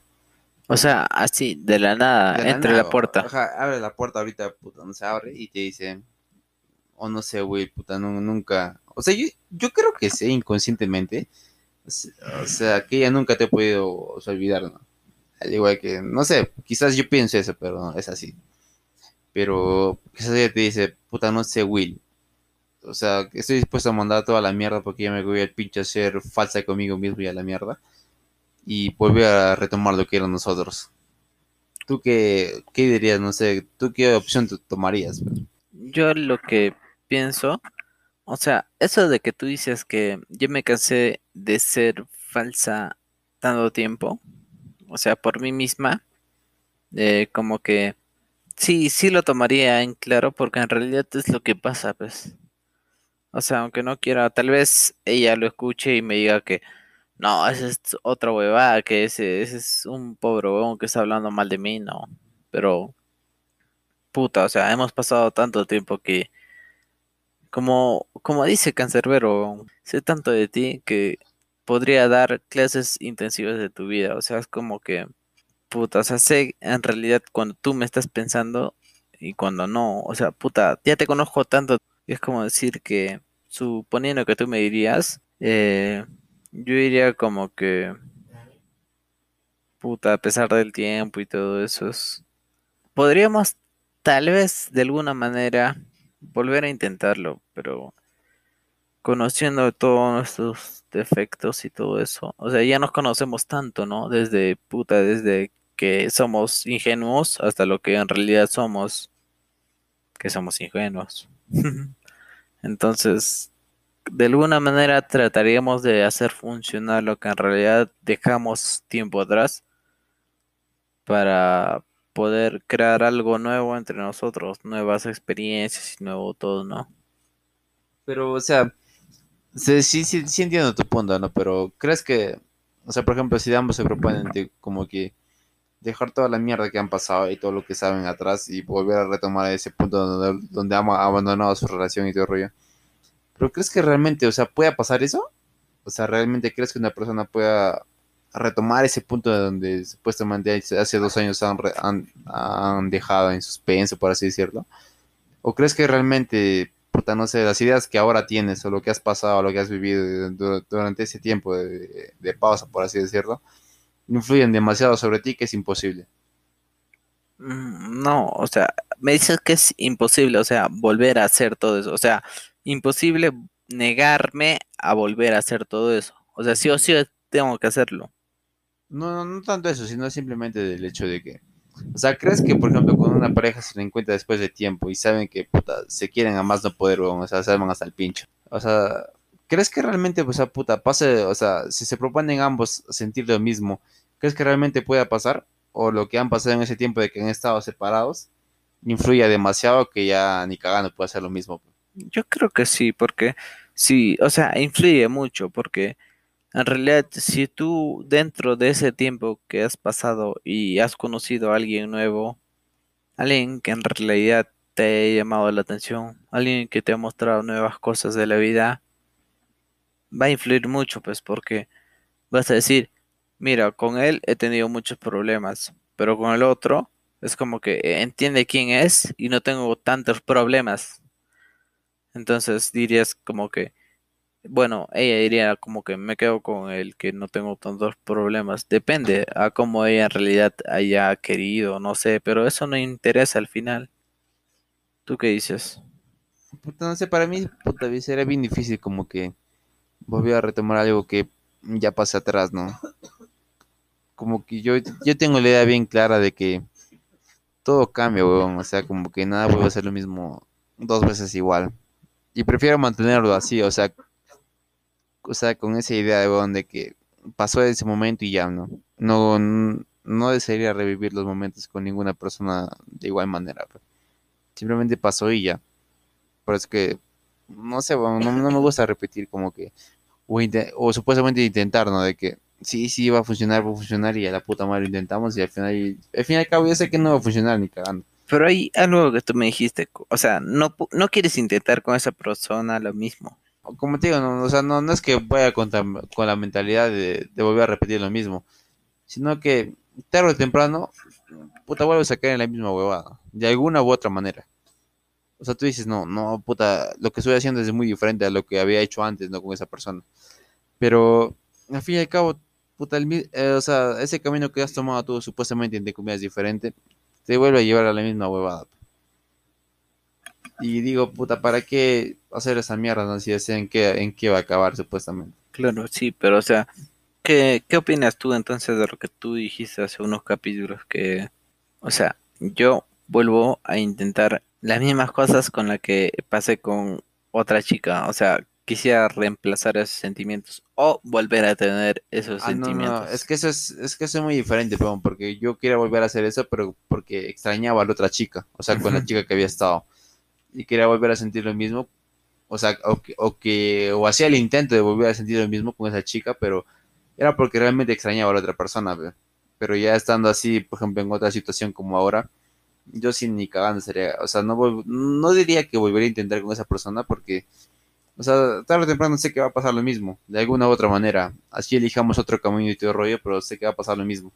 O sea, así, de la nada, de la entre nada, la puerta. Abre la puerta ahorita, puta, no se abre, y te dice, o no sé, güey, puta, nu- nunca, o sea, yo, yo creo que sé inconscientemente, o se- o sea, que ella nunca te ha podido o sea, olvidar, ¿no? Al igual que, no sé, quizás yo pienso eso, pero no, es así. Pero quizás ella te dice, puta, no sé, Will. O sea, estoy dispuesto a mandar toda la mierda porque ya me voy al pinche a ser falsa conmigo mismo y a la mierda. Y volver a retomar lo que eran nosotros. ¿Tú qué, qué dirías? No sé, ¿tú qué opción tomarías? Yo lo que pienso, o sea, eso de que tú dices que yo me cansé de ser falsa tanto tiempo, o sea, por mí misma, eh, como que sí, sí lo tomaría en claro porque en realidad es lo que pasa, pues. O sea, aunque no quiera, tal vez ella lo escuche y me diga que no, esa es otra huevada, que ese, ese es un pobre huevón que está hablando mal de mí, no. Pero, puta, o sea, hemos pasado tanto tiempo que, como, como dice Cancerbero, sé tanto de ti que podría dar clases intensivas de tu vida. O sea, es como que, puta, o sea, sé en realidad cuando tú me estás pensando y cuando no. O sea, puta, ya te conozco tanto. Es como decir que, suponiendo que tú me dirías, eh, yo diría como que, puta, a pesar del tiempo y todo eso, es... podríamos tal vez de alguna manera volver a intentarlo, pero conociendo todos nuestros defectos y todo eso, o sea, ya nos conocemos tanto, ¿no? Desde puta, desde que somos ingenuos hasta lo que en realidad somos, que somos ingenuos. Entonces, de alguna manera trataríamos de hacer funcionar lo que en realidad dejamos tiempo atrás para poder crear algo nuevo entre nosotros, nuevas experiencias y nuevo todo, ¿no? Pero, o sea, sí, sí, entiendo tu punto, ¿no? Pero, ¿crees que, o sea, por ejemplo, si ambos se proponen de como que dejar toda la mierda que han pasado y todo lo que saben atrás y volver a retomar ese punto donde, donde han abandonado su relación y todo el rollo? ¿Pero crees que realmente, o sea, pueda pasar eso? O sea, ¿realmente crees que una persona pueda retomar ese punto de donde supuestamente hace dos años han, han, han dejado en suspenso, por así decirlo? ¿O crees que realmente, puta, no sé, las ideas que ahora tienes o lo que has pasado, lo que has vivido du- durante ese tiempo de, de pausa, por así decirlo, influyen demasiado sobre ti que es imposible? Mm, No, o sea, me dices que es imposible, o sea, volver a hacer todo eso, o sea, imposible negarme a volver a hacer todo eso, o sea, sí o sí tengo que hacerlo. No, no, no tanto eso, sino simplemente del hecho de que, o sea, ¿crees que, por ejemplo, cuando una pareja se reencuentra después de tiempo y saben que, puta, se quieren a más no poder, o sea, se aman hasta el pincho? O sea, ¿crees que realmente, o sea, puta, pase, o sea, si se proponen ambos sentir lo mismo, ¿crees que realmente pueda pasar? ¿O lo que han pasado en ese tiempo de que han estado separados influye demasiado que ya ni cagando puede hacer lo mismo? Yo creo que sí, porque sí, o sea, influye mucho, porque en realidad si tú dentro de ese tiempo que has pasado y has conocido a alguien nuevo, alguien que en realidad te ha llamado la atención, alguien que te ha mostrado nuevas cosas de la vida, va a influir mucho, pues porque vas a decir, mira, con él he tenido muchos problemas, pero con el otro es como que entiende quién es y no tengo tantos problemas. Entonces dirías como que, bueno, ella diría como que me quedo con el que no tengo tantos problemas. Depende a cómo ella en realidad haya querido, no sé, pero eso no interesa al final. ¿Tú qué dices? No sé, para mí, puta, sería bien difícil como que volver a retomar algo que ya pasé atrás, ¿no? Como que yo, yo tengo la idea bien clara de que todo cambia, weón. O sea, como que nada vuelve a ser lo mismo dos veces igual. Y prefiero mantenerlo así, o sea, o sea, con esa idea, weón, de que pasó ese momento y ya, ¿no? No, no desearía revivir los momentos con ninguna persona de igual manera. Pero simplemente pasó y ya. Por eso que, no sé, weón, no, no me gusta repetir como que, o, supuestamente intentar, ¿no? De que sí, sí va a funcionar, va a funcionar y a la puta madre lo intentamos y al final, al fin y al cabo yo sé que no va a funcionar ni cagando. Pero hay algo que tú me dijiste, o sea, no, no quieres intentar con esa persona lo mismo. Como te digo, no, o sea, no, no es que vaya con, la mentalidad de, de volver a repetir lo mismo, sino que tarde o temprano, puta, vuelves a caer en la misma huevada, de alguna u otra manera. O sea, tú dices, no, no, puta, lo que estoy haciendo es muy diferente a lo que había hecho antes, ¿no? Con esa persona. Pero, al fin y al cabo, puta, el eh, o sea, ese camino que has tomado tú, supuestamente, entre comillas, diferente, te vuelve a llevar a la misma huevada. Y digo, puta, ¿para qué hacer esa mierda, no? Si en qué, en qué va a acabar, supuestamente. Claro, sí, pero o sea, ¿qué, qué opinas tú entonces de lo que tú dijiste hace unos capítulos? Que, o sea, yo vuelvo a intentar las mismas cosas con las que pasé con otra chica. O sea, quisiera reemplazar esos sentimientos o volver a tener esos Ah, no, no, sentimientos. es que eso es, es que eso es muy diferente, peón, porque yo quería volver a hacer eso, pero porque extrañaba a la otra chica, o sea, con la chica que había estado, y quería volver a sentir lo mismo, o sea, o que, o que, o hacía el intento de volver a sentir lo mismo con esa chica, pero era porque realmente extrañaba a la otra persona, pe. Pero ya estando así, por ejemplo, en otra situación como ahora, yo sin ni cagando sería, o sea, no, no diría que volvería a intentar con esa persona porque, o sea, tarde o temprano sé que va a pasar lo mismo, de alguna u otra manera. Así elijamos otro camino y todo rollo, pero sé que va a pasar lo mismo.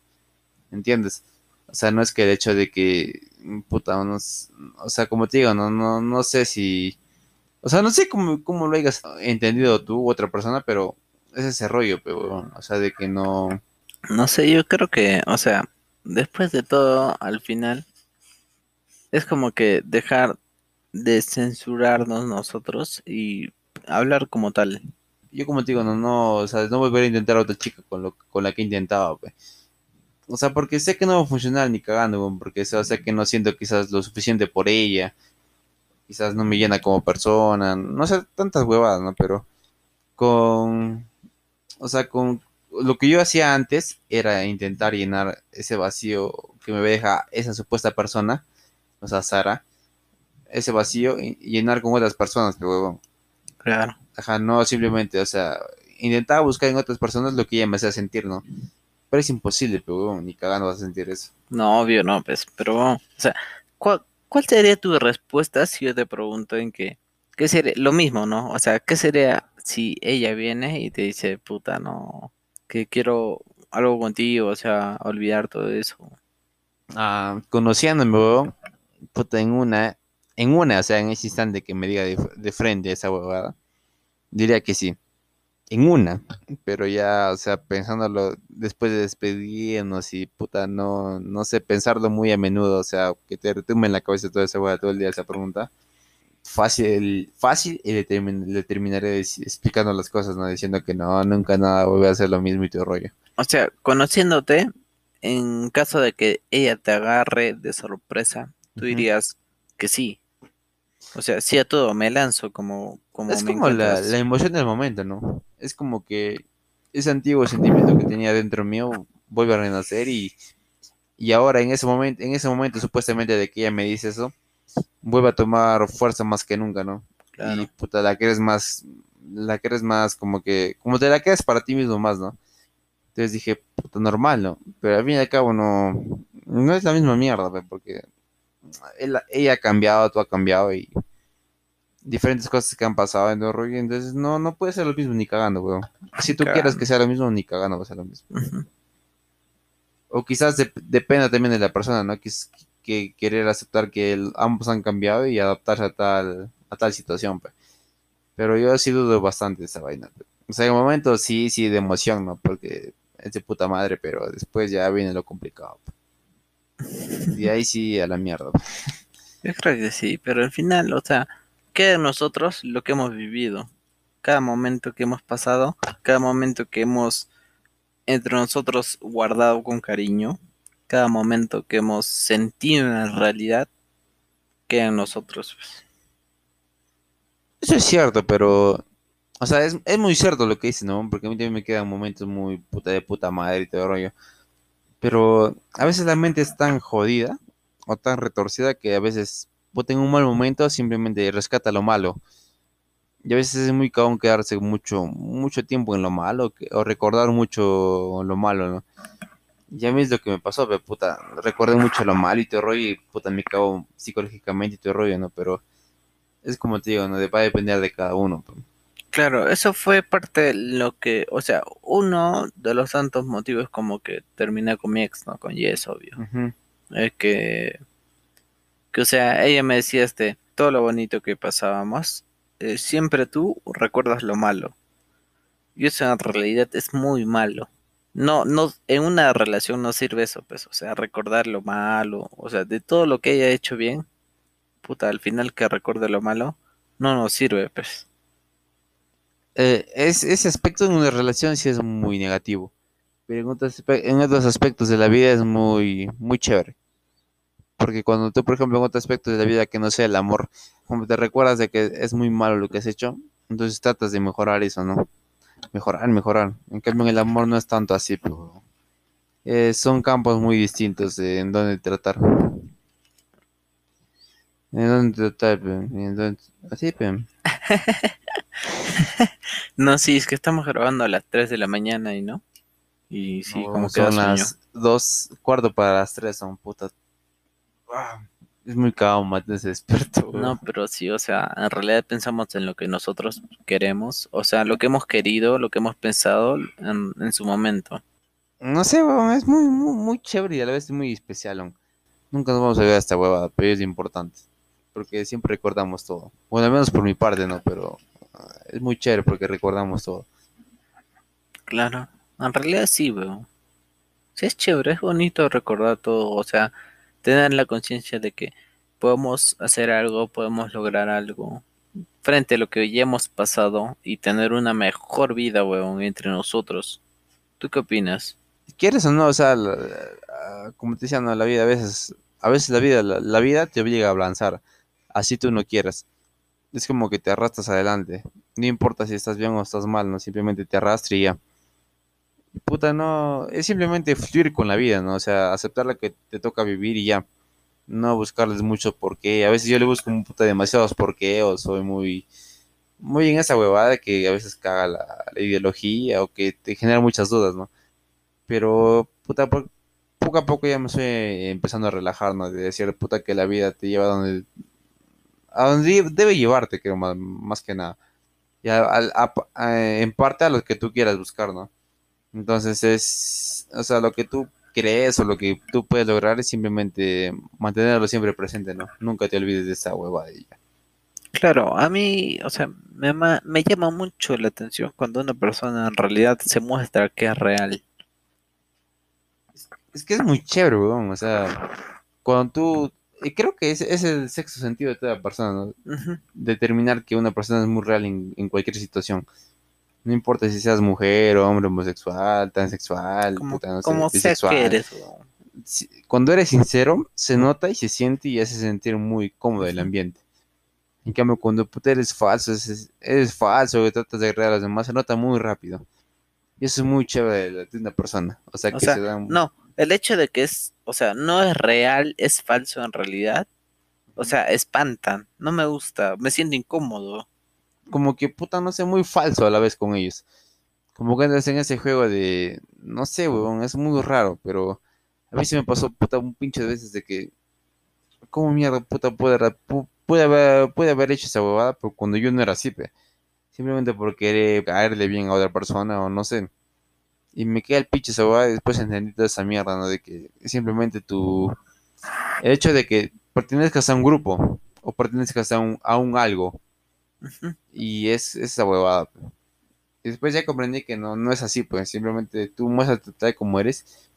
¿Entiendes? O sea, no es que el hecho de que, puta, no o sea, como te digo, no, no, no sé si, o sea, no sé cómo, cómo lo hayas entendido tú u otra persona, pero es ese rollo, pero, o sea, de que no, No sé, yo creo que, o sea, después de todo, al final, es como que dejar de censurarnos nosotros y hablar como tal. yo como te digo, no, no, o sea, no volver a intentar a otra chica con lo, con la que he intentado, pe. O sea, porque sé que no va a funcionar ni cagando, porque o sea, sé que no siento quizás lo suficiente por ella, quizás no me llena como persona, no sé, tantas huevadas, ¿no? Pero con, o sea, con lo que yo hacía antes era intentar llenar ese vacío que me deja esa supuesta persona, o sea, Sara, ese vacío y llenar con otras personas, pero huevón. Claro. Ajá, no simplemente, o sea, intentaba buscar en otras personas lo que ella me hacía sentir, ¿no? Pero es imposible, pero huevón, ni cagando vas a sentir eso. No, obvio, no, pues, pero, o sea, ¿cuál, cuál sería tu respuesta si yo te pregunto en que, qué sería, lo mismo, ¿no? O sea, ¿qué sería si ella viene y te dice, puta, no, que quiero algo contigo, o sea, olvidar todo eso? Ah, conociéndome, huevón, puta, en una, en una, o sea, en ese instante que me diga de, frente esa huevada, diría que sí. En una, pero ya, o sea, pensándolo después de despedirnos y puta, no, no sé, pensarlo muy a menudo, o sea, que te retumbe en la cabeza toda esa hueá todo el día esa pregunta. Fácil, fácil y le, termin- le terminaré explicando las cosas, ¿no? Diciendo que no, nunca nada, vuelve a hacer lo mismo y todo rollo. O sea, conociéndote, en caso de que ella te agarre de sorpresa, tú dirías que sí. O sea, sí a todo, me lanzo como, como Es me como la, la emoción del momento, ¿no? Es como que ese antiguo sentimiento que tenía dentro mío vuelve a renacer y, y ahora en ese momento, en ese momento supuestamente de que ella me dice eso, vuelve a tomar fuerza más que nunca, ¿no? Claro. Y puta, la quieres más, la quieres más como que, como te la quedas para ti mismo más, ¿no? Entonces dije, puta, normal, ¿no? Pero al fin y al cabo no, no es la misma mierda, porque él- ella ha cambiado, tú has cambiado y diferentes cosas que han pasado en rollo, entonces no, no puede ser lo mismo ni cagando, weón. Si tú quieres Cagando. que sea lo mismo, ni cagando va a ser lo mismo. O quizás dep- dependa también de la persona, ¿no? Que, que querer aceptar que el- ambos han cambiado y adaptarse a tal, a tal situación, pe. Pero yo sí dudo bastante de esa vaina. pe. O sea, en el momento sí, sí, de emoción, ¿no? Porque es de puta madre, pero después ya viene lo complicado. pe. Y ahí sí a la mierda. Yo creo que sí, pero al final, o sea, queda en nosotros lo que hemos vivido. Cada momento que hemos pasado, cada momento que hemos entre nosotros guardado con cariño, cada momento que hemos sentido en la realidad, queda en nosotros. pues. Eso es cierto, pero... O sea, es, es muy cierto lo que dices, ¿no? Porque a mí también me quedan momentos muy puta de puta madre y todo el rollo. Pero a veces la mente es tan jodida o tan retorcida que a veces, puta, en un mal momento simplemente rescata lo malo. Y a veces es muy cabrón quedarse mucho, mucho tiempo en lo malo o recordar mucho lo malo, ¿no? Y a mí es lo que me pasó, pero puta, recordé mucho lo malo y el rollo y puta, me cago psicológicamente y el rollo, ¿no? Pero es como te digo, ¿no? Va a depender de cada uno. pues. Claro, eso fue parte de lo que, o sea, uno de los tantos motivos como que terminé con mi ex, ¿no? Con Jess, obvio. Es que, que, o sea, ella me decía este, todo lo bonito que pasábamos, eh, siempre tú recuerdas lo malo. Y eso en realidad es muy malo. No, no, en una relación no sirve eso, pues, o sea, recordar lo malo, o sea, de todo lo que haya hecho bien, puta, al final que recuerde lo malo, no nos sirve, pues. Eh, es, ese aspecto en una relación sí es muy negativo, pero en otros, en otros aspectos de la vida es muy, muy chévere. Porque cuando tú, por ejemplo, en otros aspectos de la vida que no sea el amor, como te recuerdas de que es muy malo lo que has hecho, entonces tratas de mejorar eso, ¿no? Mejorar, mejorar. En cambio, en el amor no es tanto así, pero eh, son campos muy distintos en donde tratar. En tratar, pe, en donde- así, pe. No, sí, es que estamos grabando a las 3 de la mañana y no. Y sí, No, como que son las dos, cuarto para las tres, son puta. Ah, Es muy despierto. güey. No, pero sí, o sea, en realidad pensamos en lo que nosotros queremos, o sea, lo que hemos querido, lo que hemos pensado en, en su momento. No sé, es muy, muy, muy chévere y a la vez muy especial. Nunca nos vamos a ver esta huevada, pero es importante. Porque siempre recordamos todo. Bueno, al menos por mi parte, ¿no? Pero ah, es muy chévere porque recordamos todo. Claro, en realidad sí, weón. Sí, es chévere, es bonito recordar todo, o sea, tener la conciencia de que podemos hacer algo, podemos lograr algo frente a lo que ya hemos pasado y tener una mejor vida, weón, entre nosotros. ¿Tú qué opinas? ¿Quieres o no? O sea, la- la- como te decía, no, la vida a veces, a veces la vida, la, la vida te obliga a avanzar, así tú no quieras. Es como que te arrastras adelante. No importa si estás bien o estás mal, no simplemente te arrastra y ya. Puta, no, es simplemente fluir con la vida, ¿no? O sea, aceptar la que te toca vivir y ya. No buscarles mucho por qué. A veces yo le busco un puta demasiados por qué o soy muy, muy en esa huevada que a veces caga la, ideología o que te genera muchas dudas, ¿no? Pero, puta, poco a poco ya me estoy empezando a relajar, ¿no? De decir, puta, que la vida te lleva donde, a donde debe llevarte, creo, más, más que nada. Y a- al- a- a- en parte a lo que tú quieras buscar, ¿no? Entonces es, o sea, lo que tú crees o lo que tú puedes lograr es simplemente mantenerlo siempre presente, ¿no? Nunca te olvides de esa huevada y ya. Claro, a mí, o sea, me, me llama mucho la atención cuando una persona en realidad se muestra que es real. Es que es muy chévere, weón. O sea, cuando tú. Y creo que ese es el sexto sentido de toda persona, ¿no? Determinar que una persona es muy real en, en cualquier situación. No importa si seas mujer, hombre, homosexual, transexual, Como, puta, no sé, como sea bisexual. que eres, Cuando eres sincero, se nota y se siente y hace sentir muy cómodo el ambiente. En cambio, cuando puta eres falso, es- eres falso, que tratas de agregar a los demás, se nota muy rápido. Y eso es muy chévere de, de una persona. O sea, O que sea, se dan... No, el hecho de que es, o sea, no es real, es falso en realidad. O sea, espantan. No me gusta, me siento incómodo. como que puta, no sé, muy falso a la vez con ellos. Como que andas en ese juego de, no sé, weón, es muy raro, pero a mí se me pasó puta un pinche de veces de que, ¿cómo mierda puta puede, puede haber, puede haber hecho esa huevada? Pero cuando yo no era así, pe. Simplemente por querer caerle bien a otra persona o no sé. Y me queda el pinche esa y después entendí toda esa mierda, ¿no? De que simplemente tu... El hecho de que pertenezcas a un grupo o pertenezcas a un, a un algo y es esa huevada. pe. Y después ya comprendí que no, no es así, pues simplemente tú muéstrate tal como eres.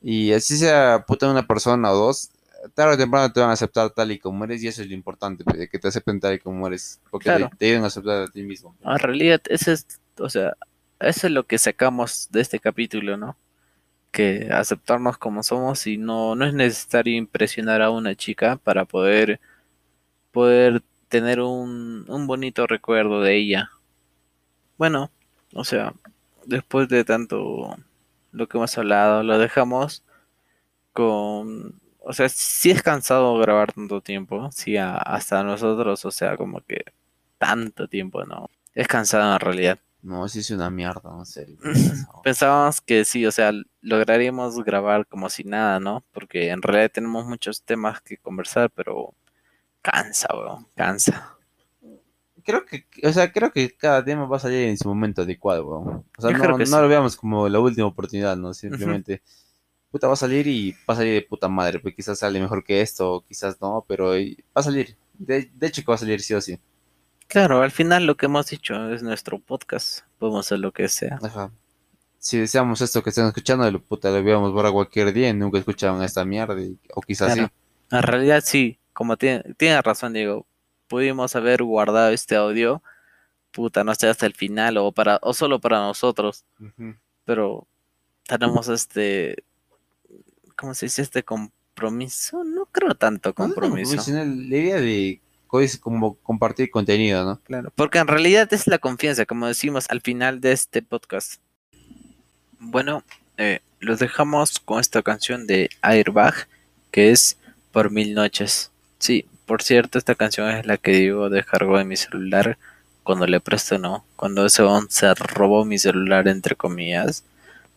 Y así sea puta una persona o dos, tarde o temprano te van a aceptar tal y como eres y eso es lo importante, de que te acepten tal y como eres. Porque Claro. te, te ayudan a aceptar a ti mismo. En realidad, ese es, o sea, eso es lo que sacamos de este capítulo, ¿no? Que aceptarnos como somos y no, no es necesario impresionar a una chica para poder, poder tener un, un bonito recuerdo de ella. Bueno, o sea, después de tanto lo que hemos hablado, lo dejamos con, o sea, sí es cansado grabar tanto tiempo, sí, a- hasta nosotros, o sea, como que tanto tiempo, ¿no? Es cansado en realidad. No, sí es una mierda, no sé. Pensábamos que sí, o sea, lograríamos grabar como si nada, ¿no? Porque en realidad tenemos muchos temas que conversar, pero cansa, weón, cansa. Creo que, o sea, creo que cada tema va a salir en su momento adecuado, weón. O sea, Yo no, sí. lo veamos como la última oportunidad, ¿no? Simplemente, puta, va a salir y va a salir de puta madre, pues quizás sale mejor que esto, quizás no, pero va a salir. De, de hecho que va a salir sí o sí. Claro, al final lo que hemos dicho es nuestro podcast, podemos hacer lo que sea. Ajá. Si deseamos esto que están escuchando, lo puta, lo veamos por cualquier día y nunca escuchaban esta mierda, y- o quizás Claro. sí. En realidad sí, como tiene, tiene razón Diego, pudimos haber guardado este audio, puta, no sé, hasta el final o para, o solo para nosotros, pero tenemos este, ¿cómo se dice? Este compromiso, no creo tanto No, no, no, compromiso. sino la idea de como compartir contenido, ¿no? Claro, porque en realidad es la confianza, como decimos al final de este podcast. Bueno, eh, los dejamos con esta canción de Airbag, que es Por Mil Noches. Sí, por cierto, esta canción es la que Diego descargó de mi celular cuando le presto no, cuando ese on se robó mi celular, entre comillas,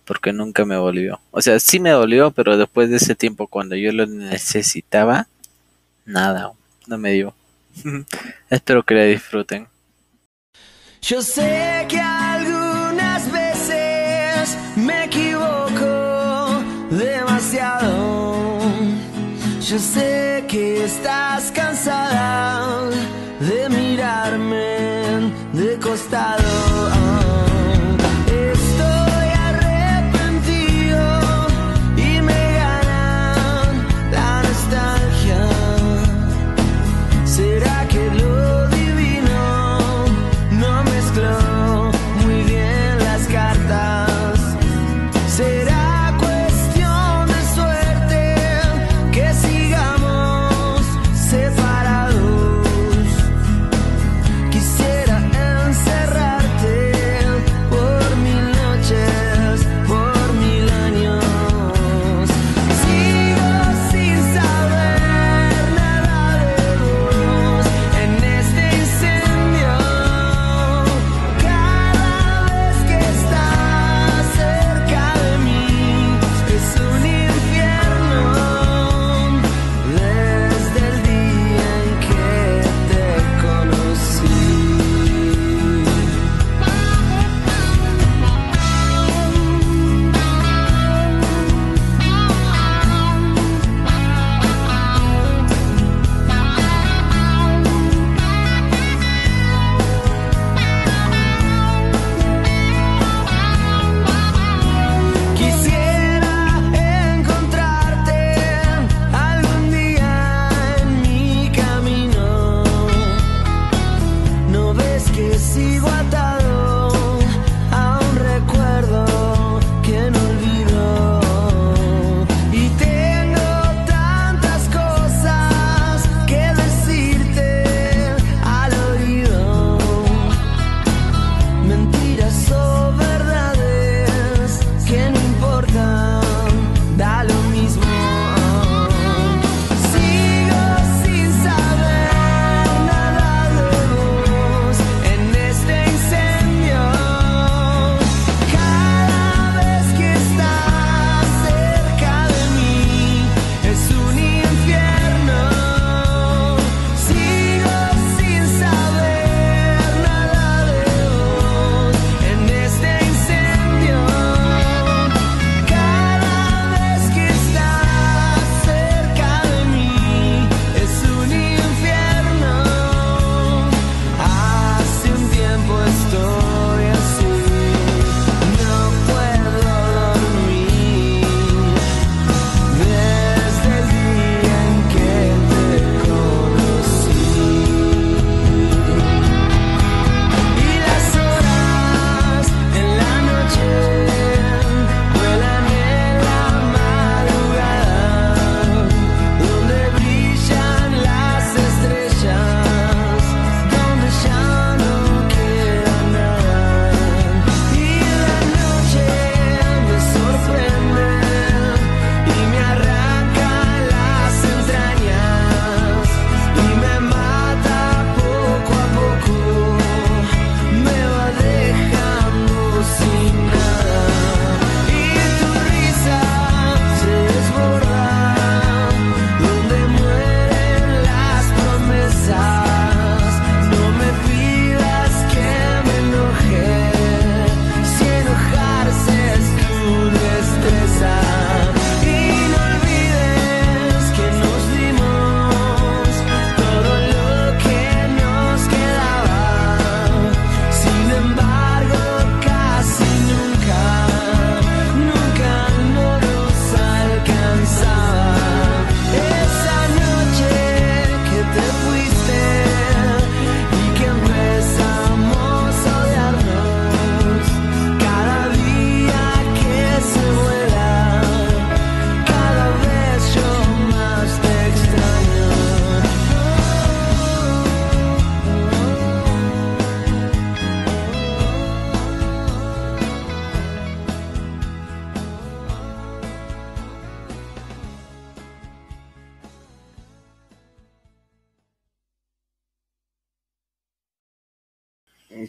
porque nunca me volvió. O sea, sí me dolió, pero después de ese tiempo, cuando yo lo necesitaba, nada, no me dio. Espero que la disfruten. Yo sé que algunas veces me equivoco demasiado. Yo sé que estás cansada de mirarme de costado.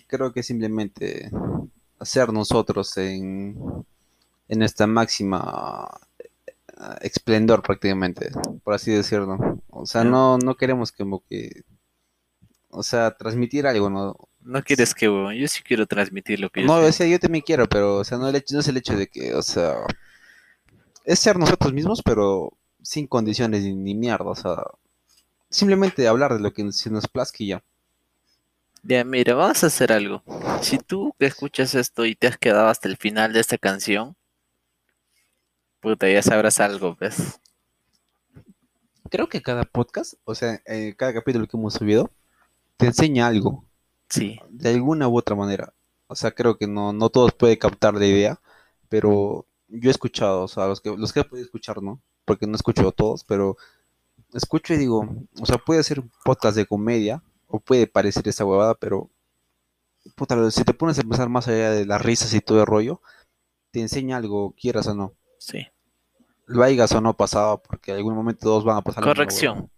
Creo que simplemente ser nosotros en, en esta máxima eh, esplendor prácticamente, por así decirlo. O sea, no, no queremos como que, o sea, transmitir algo, ¿no? No quieres que. Yo sí quiero transmitir lo que yo No, o sea, yo también quiero, pero, o sea, no, el hecho, no es el hecho de que, o sea, es ser nosotros mismos, pero sin condiciones ni, ni mierda, o sea, simplemente hablar de lo que se nos plazca y ya. Ya, mira, vamos a hacer algo. Si tú que escuchas esto y te has quedado hasta el final de esta canción, puta, ya sabrás algo, ¿ves? Creo que cada podcast, o sea, eh, cada capítulo que hemos subido, te enseña algo, Sí, de alguna u otra manera. O sea, creo que no, no todos pueden captar la idea, pero yo he escuchado, o sea, los que, los que he podido escuchar, ¿no? Porque no escucho a todos, pero escucho y digo, o sea, puede ser un podcast de comedia, o puede parecer esa huevada, pero, puta, si te pones a pensar más allá de las risas y todo el rollo, te enseña algo, quieras o no. sí. Lo hayas o no pasado, porque en algún momento todos van a pasar Corrección.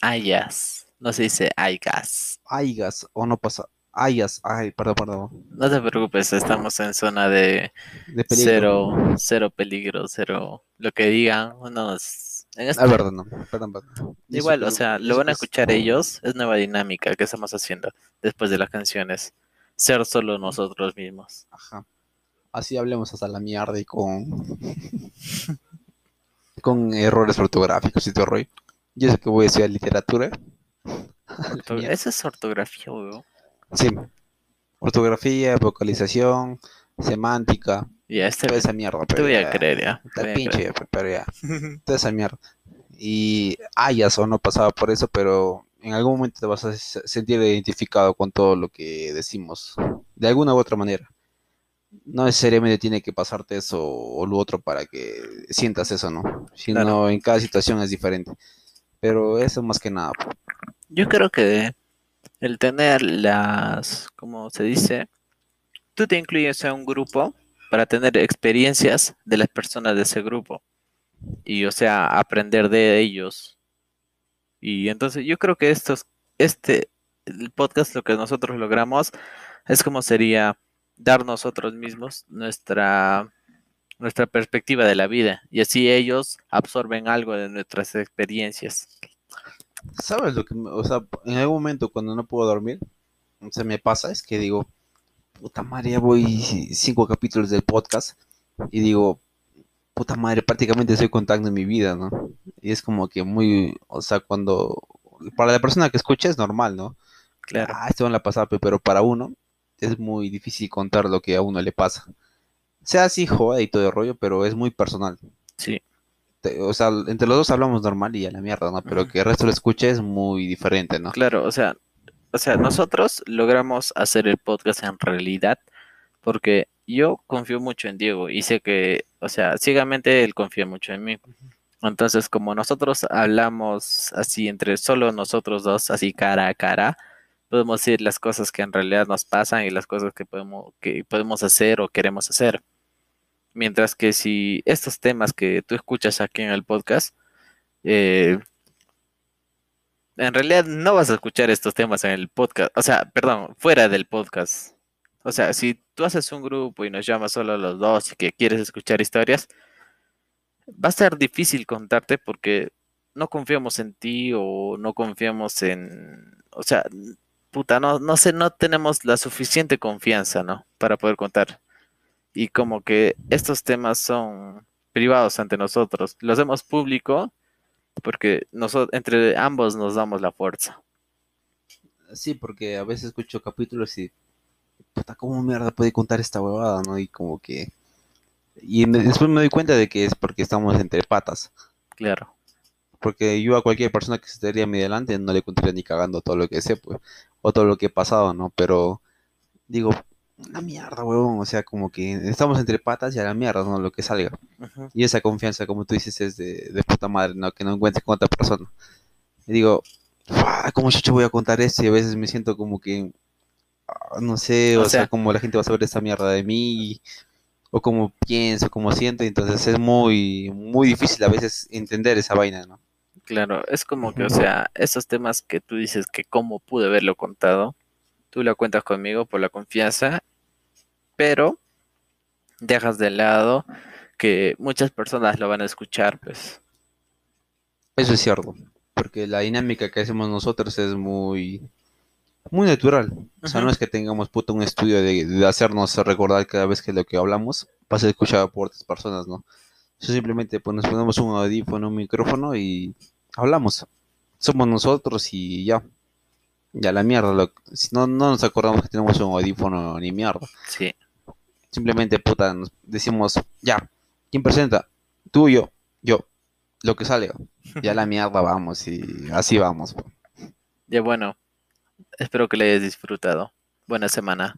Ayas. No se dice aygas. Hayas o no pasa, hayas, ay, perdón, perdón, No te preocupes, estamos en zona de de peligro. cero, cero peligro, cero lo que digan. No, nos- en este- Ah, perdón, no, perdón, perdón. igual, o sea, lo van a es- escuchar ellos. Es nueva dinámica que estamos haciendo después de las canciones. Ser solo nosotros mismos. Ajá. Así hablemos hasta la mierda y con. con errores ortográficos y todo rollo. Yo sé que voy a estudiar literatura. Esa es ortografía, weón. Sí. Ortografía, vocalización, semántica, Ya, este toda esa mierda. te pero voy a ya, creer, ya. te voy a pinche, creer. ya, pero ya. Toda esa mierda. Y hayas o no pasaba por eso, pero en algún momento te vas a se- sentir identificado con todo lo que decimos. De alguna u otra manera. No necesariamente tiene que pasarte eso o lo otro para que sientas eso, ¿no? Sino Claro. en cada situación es diferente. Pero eso más que nada. Yo creo que el tener las, como se dice, tú te incluyes a un grupo para tener experiencias de las personas de ese grupo y, o sea, aprender de ellos. Y entonces yo creo que estos, este, el podcast, lo que nosotros logramos es como sería dar nosotros mismos nuestra, nuestra perspectiva de la vida y así ellos absorben algo de nuestras experiencias. ¿Sabes lo que, o sea, en algún momento cuando no puedo dormir, se me pasa, es que digo, puta madre, ya voy cinco capítulos del podcast y digo, puta madre, prácticamente estoy contando mi vida, ¿no? Y es como que muy, o sea, cuando, para la persona que escucha es normal, ¿no? Claro. Ah, esto en la pasada, pe- pero para uno es muy difícil contar lo que a uno le pasa. Sea así, joda y todo el rollo, pero es muy personal. Sí. O sea, entre los dos hablamos normal y a la mierda, ¿no? Pero que el resto lo escuche es muy diferente, ¿no? Claro, o sea, o sea, nosotros logramos hacer el podcast en realidad porque yo confío mucho en Diego y sé que, o sea, ciegamente él confía mucho en mí. Entonces, como nosotros hablamos así entre solo nosotros dos, así cara a cara, podemos decir las cosas que en realidad nos pasan y las cosas que podemos, que podemos hacer o queremos hacer. Mientras que si estos temas que tú escuchas aquí en el podcast, eh, en realidad no vas a escuchar estos temas en el podcast, o sea, perdón, fuera del podcast. O sea, si tú haces un grupo y nos llamas solo los dos y que quieres escuchar historias, va a ser difícil contarte porque no confiamos en ti o no confiamos en, o sea, puta, no, no sé, no tenemos la suficiente confianza, ¿no? Para poder contar. Y como que estos temas son privados ante nosotros, los hacemos público porque nosotros entre ambos nos damos la fuerza. Sí, porque a veces escucho capítulos y puta, ¿cómo mierda puede contar esta huevada, no? Y como que y después me doy cuenta de que es porque estamos entre patas. Claro. Porque yo a cualquier persona que se estaría a mi delante no le contaría ni cagando todo lo que sé, pues, o todo lo que he pasado, ¿no? Pero digo, una mierda, huevón, o sea, como que estamos entre patas y a la mierda, ¿no? Lo que salga. Y esa confianza, como tú dices, es de, de puta madre, ¿no? Que no encuentres con otra persona. Y digo, "Fua, ¿cómo yo voy a contar esto? Y a veces me siento como que, ah, no sé, O o, sea, sea- como la gente va a saber esta mierda de mí, o cómo pienso, cómo siento, entonces es muy, muy difícil a veces entender esa vaina, ¿no? Claro, es como que, o sea, esos temas que tú dices que cómo pude haberlo contado, tú la cuentas conmigo por la confianza, pero dejas de lado que muchas personas lo van a escuchar, pues. Eso es cierto, porque la dinámica que hacemos nosotros es muy, muy natural. O sea, no es que tengamos puto un estudio de, de hacernos recordar cada vez que lo que hablamos va a ser escuchado por otras personas, ¿no? Eso simplemente pues, nos ponemos un audífono, un micrófono y hablamos. Somos nosotros y ya. Ya la mierda. lo- si no, no nos acordamos que tenemos un audífono ni mierda. Sí, Simplemente, puta, nos decimos, ya, ¿quién presenta? Tú, yo, yo, lo que salga. Ya la mierda vamos y así vamos. ya bueno, espero que le hayas disfrutado. Buena semana.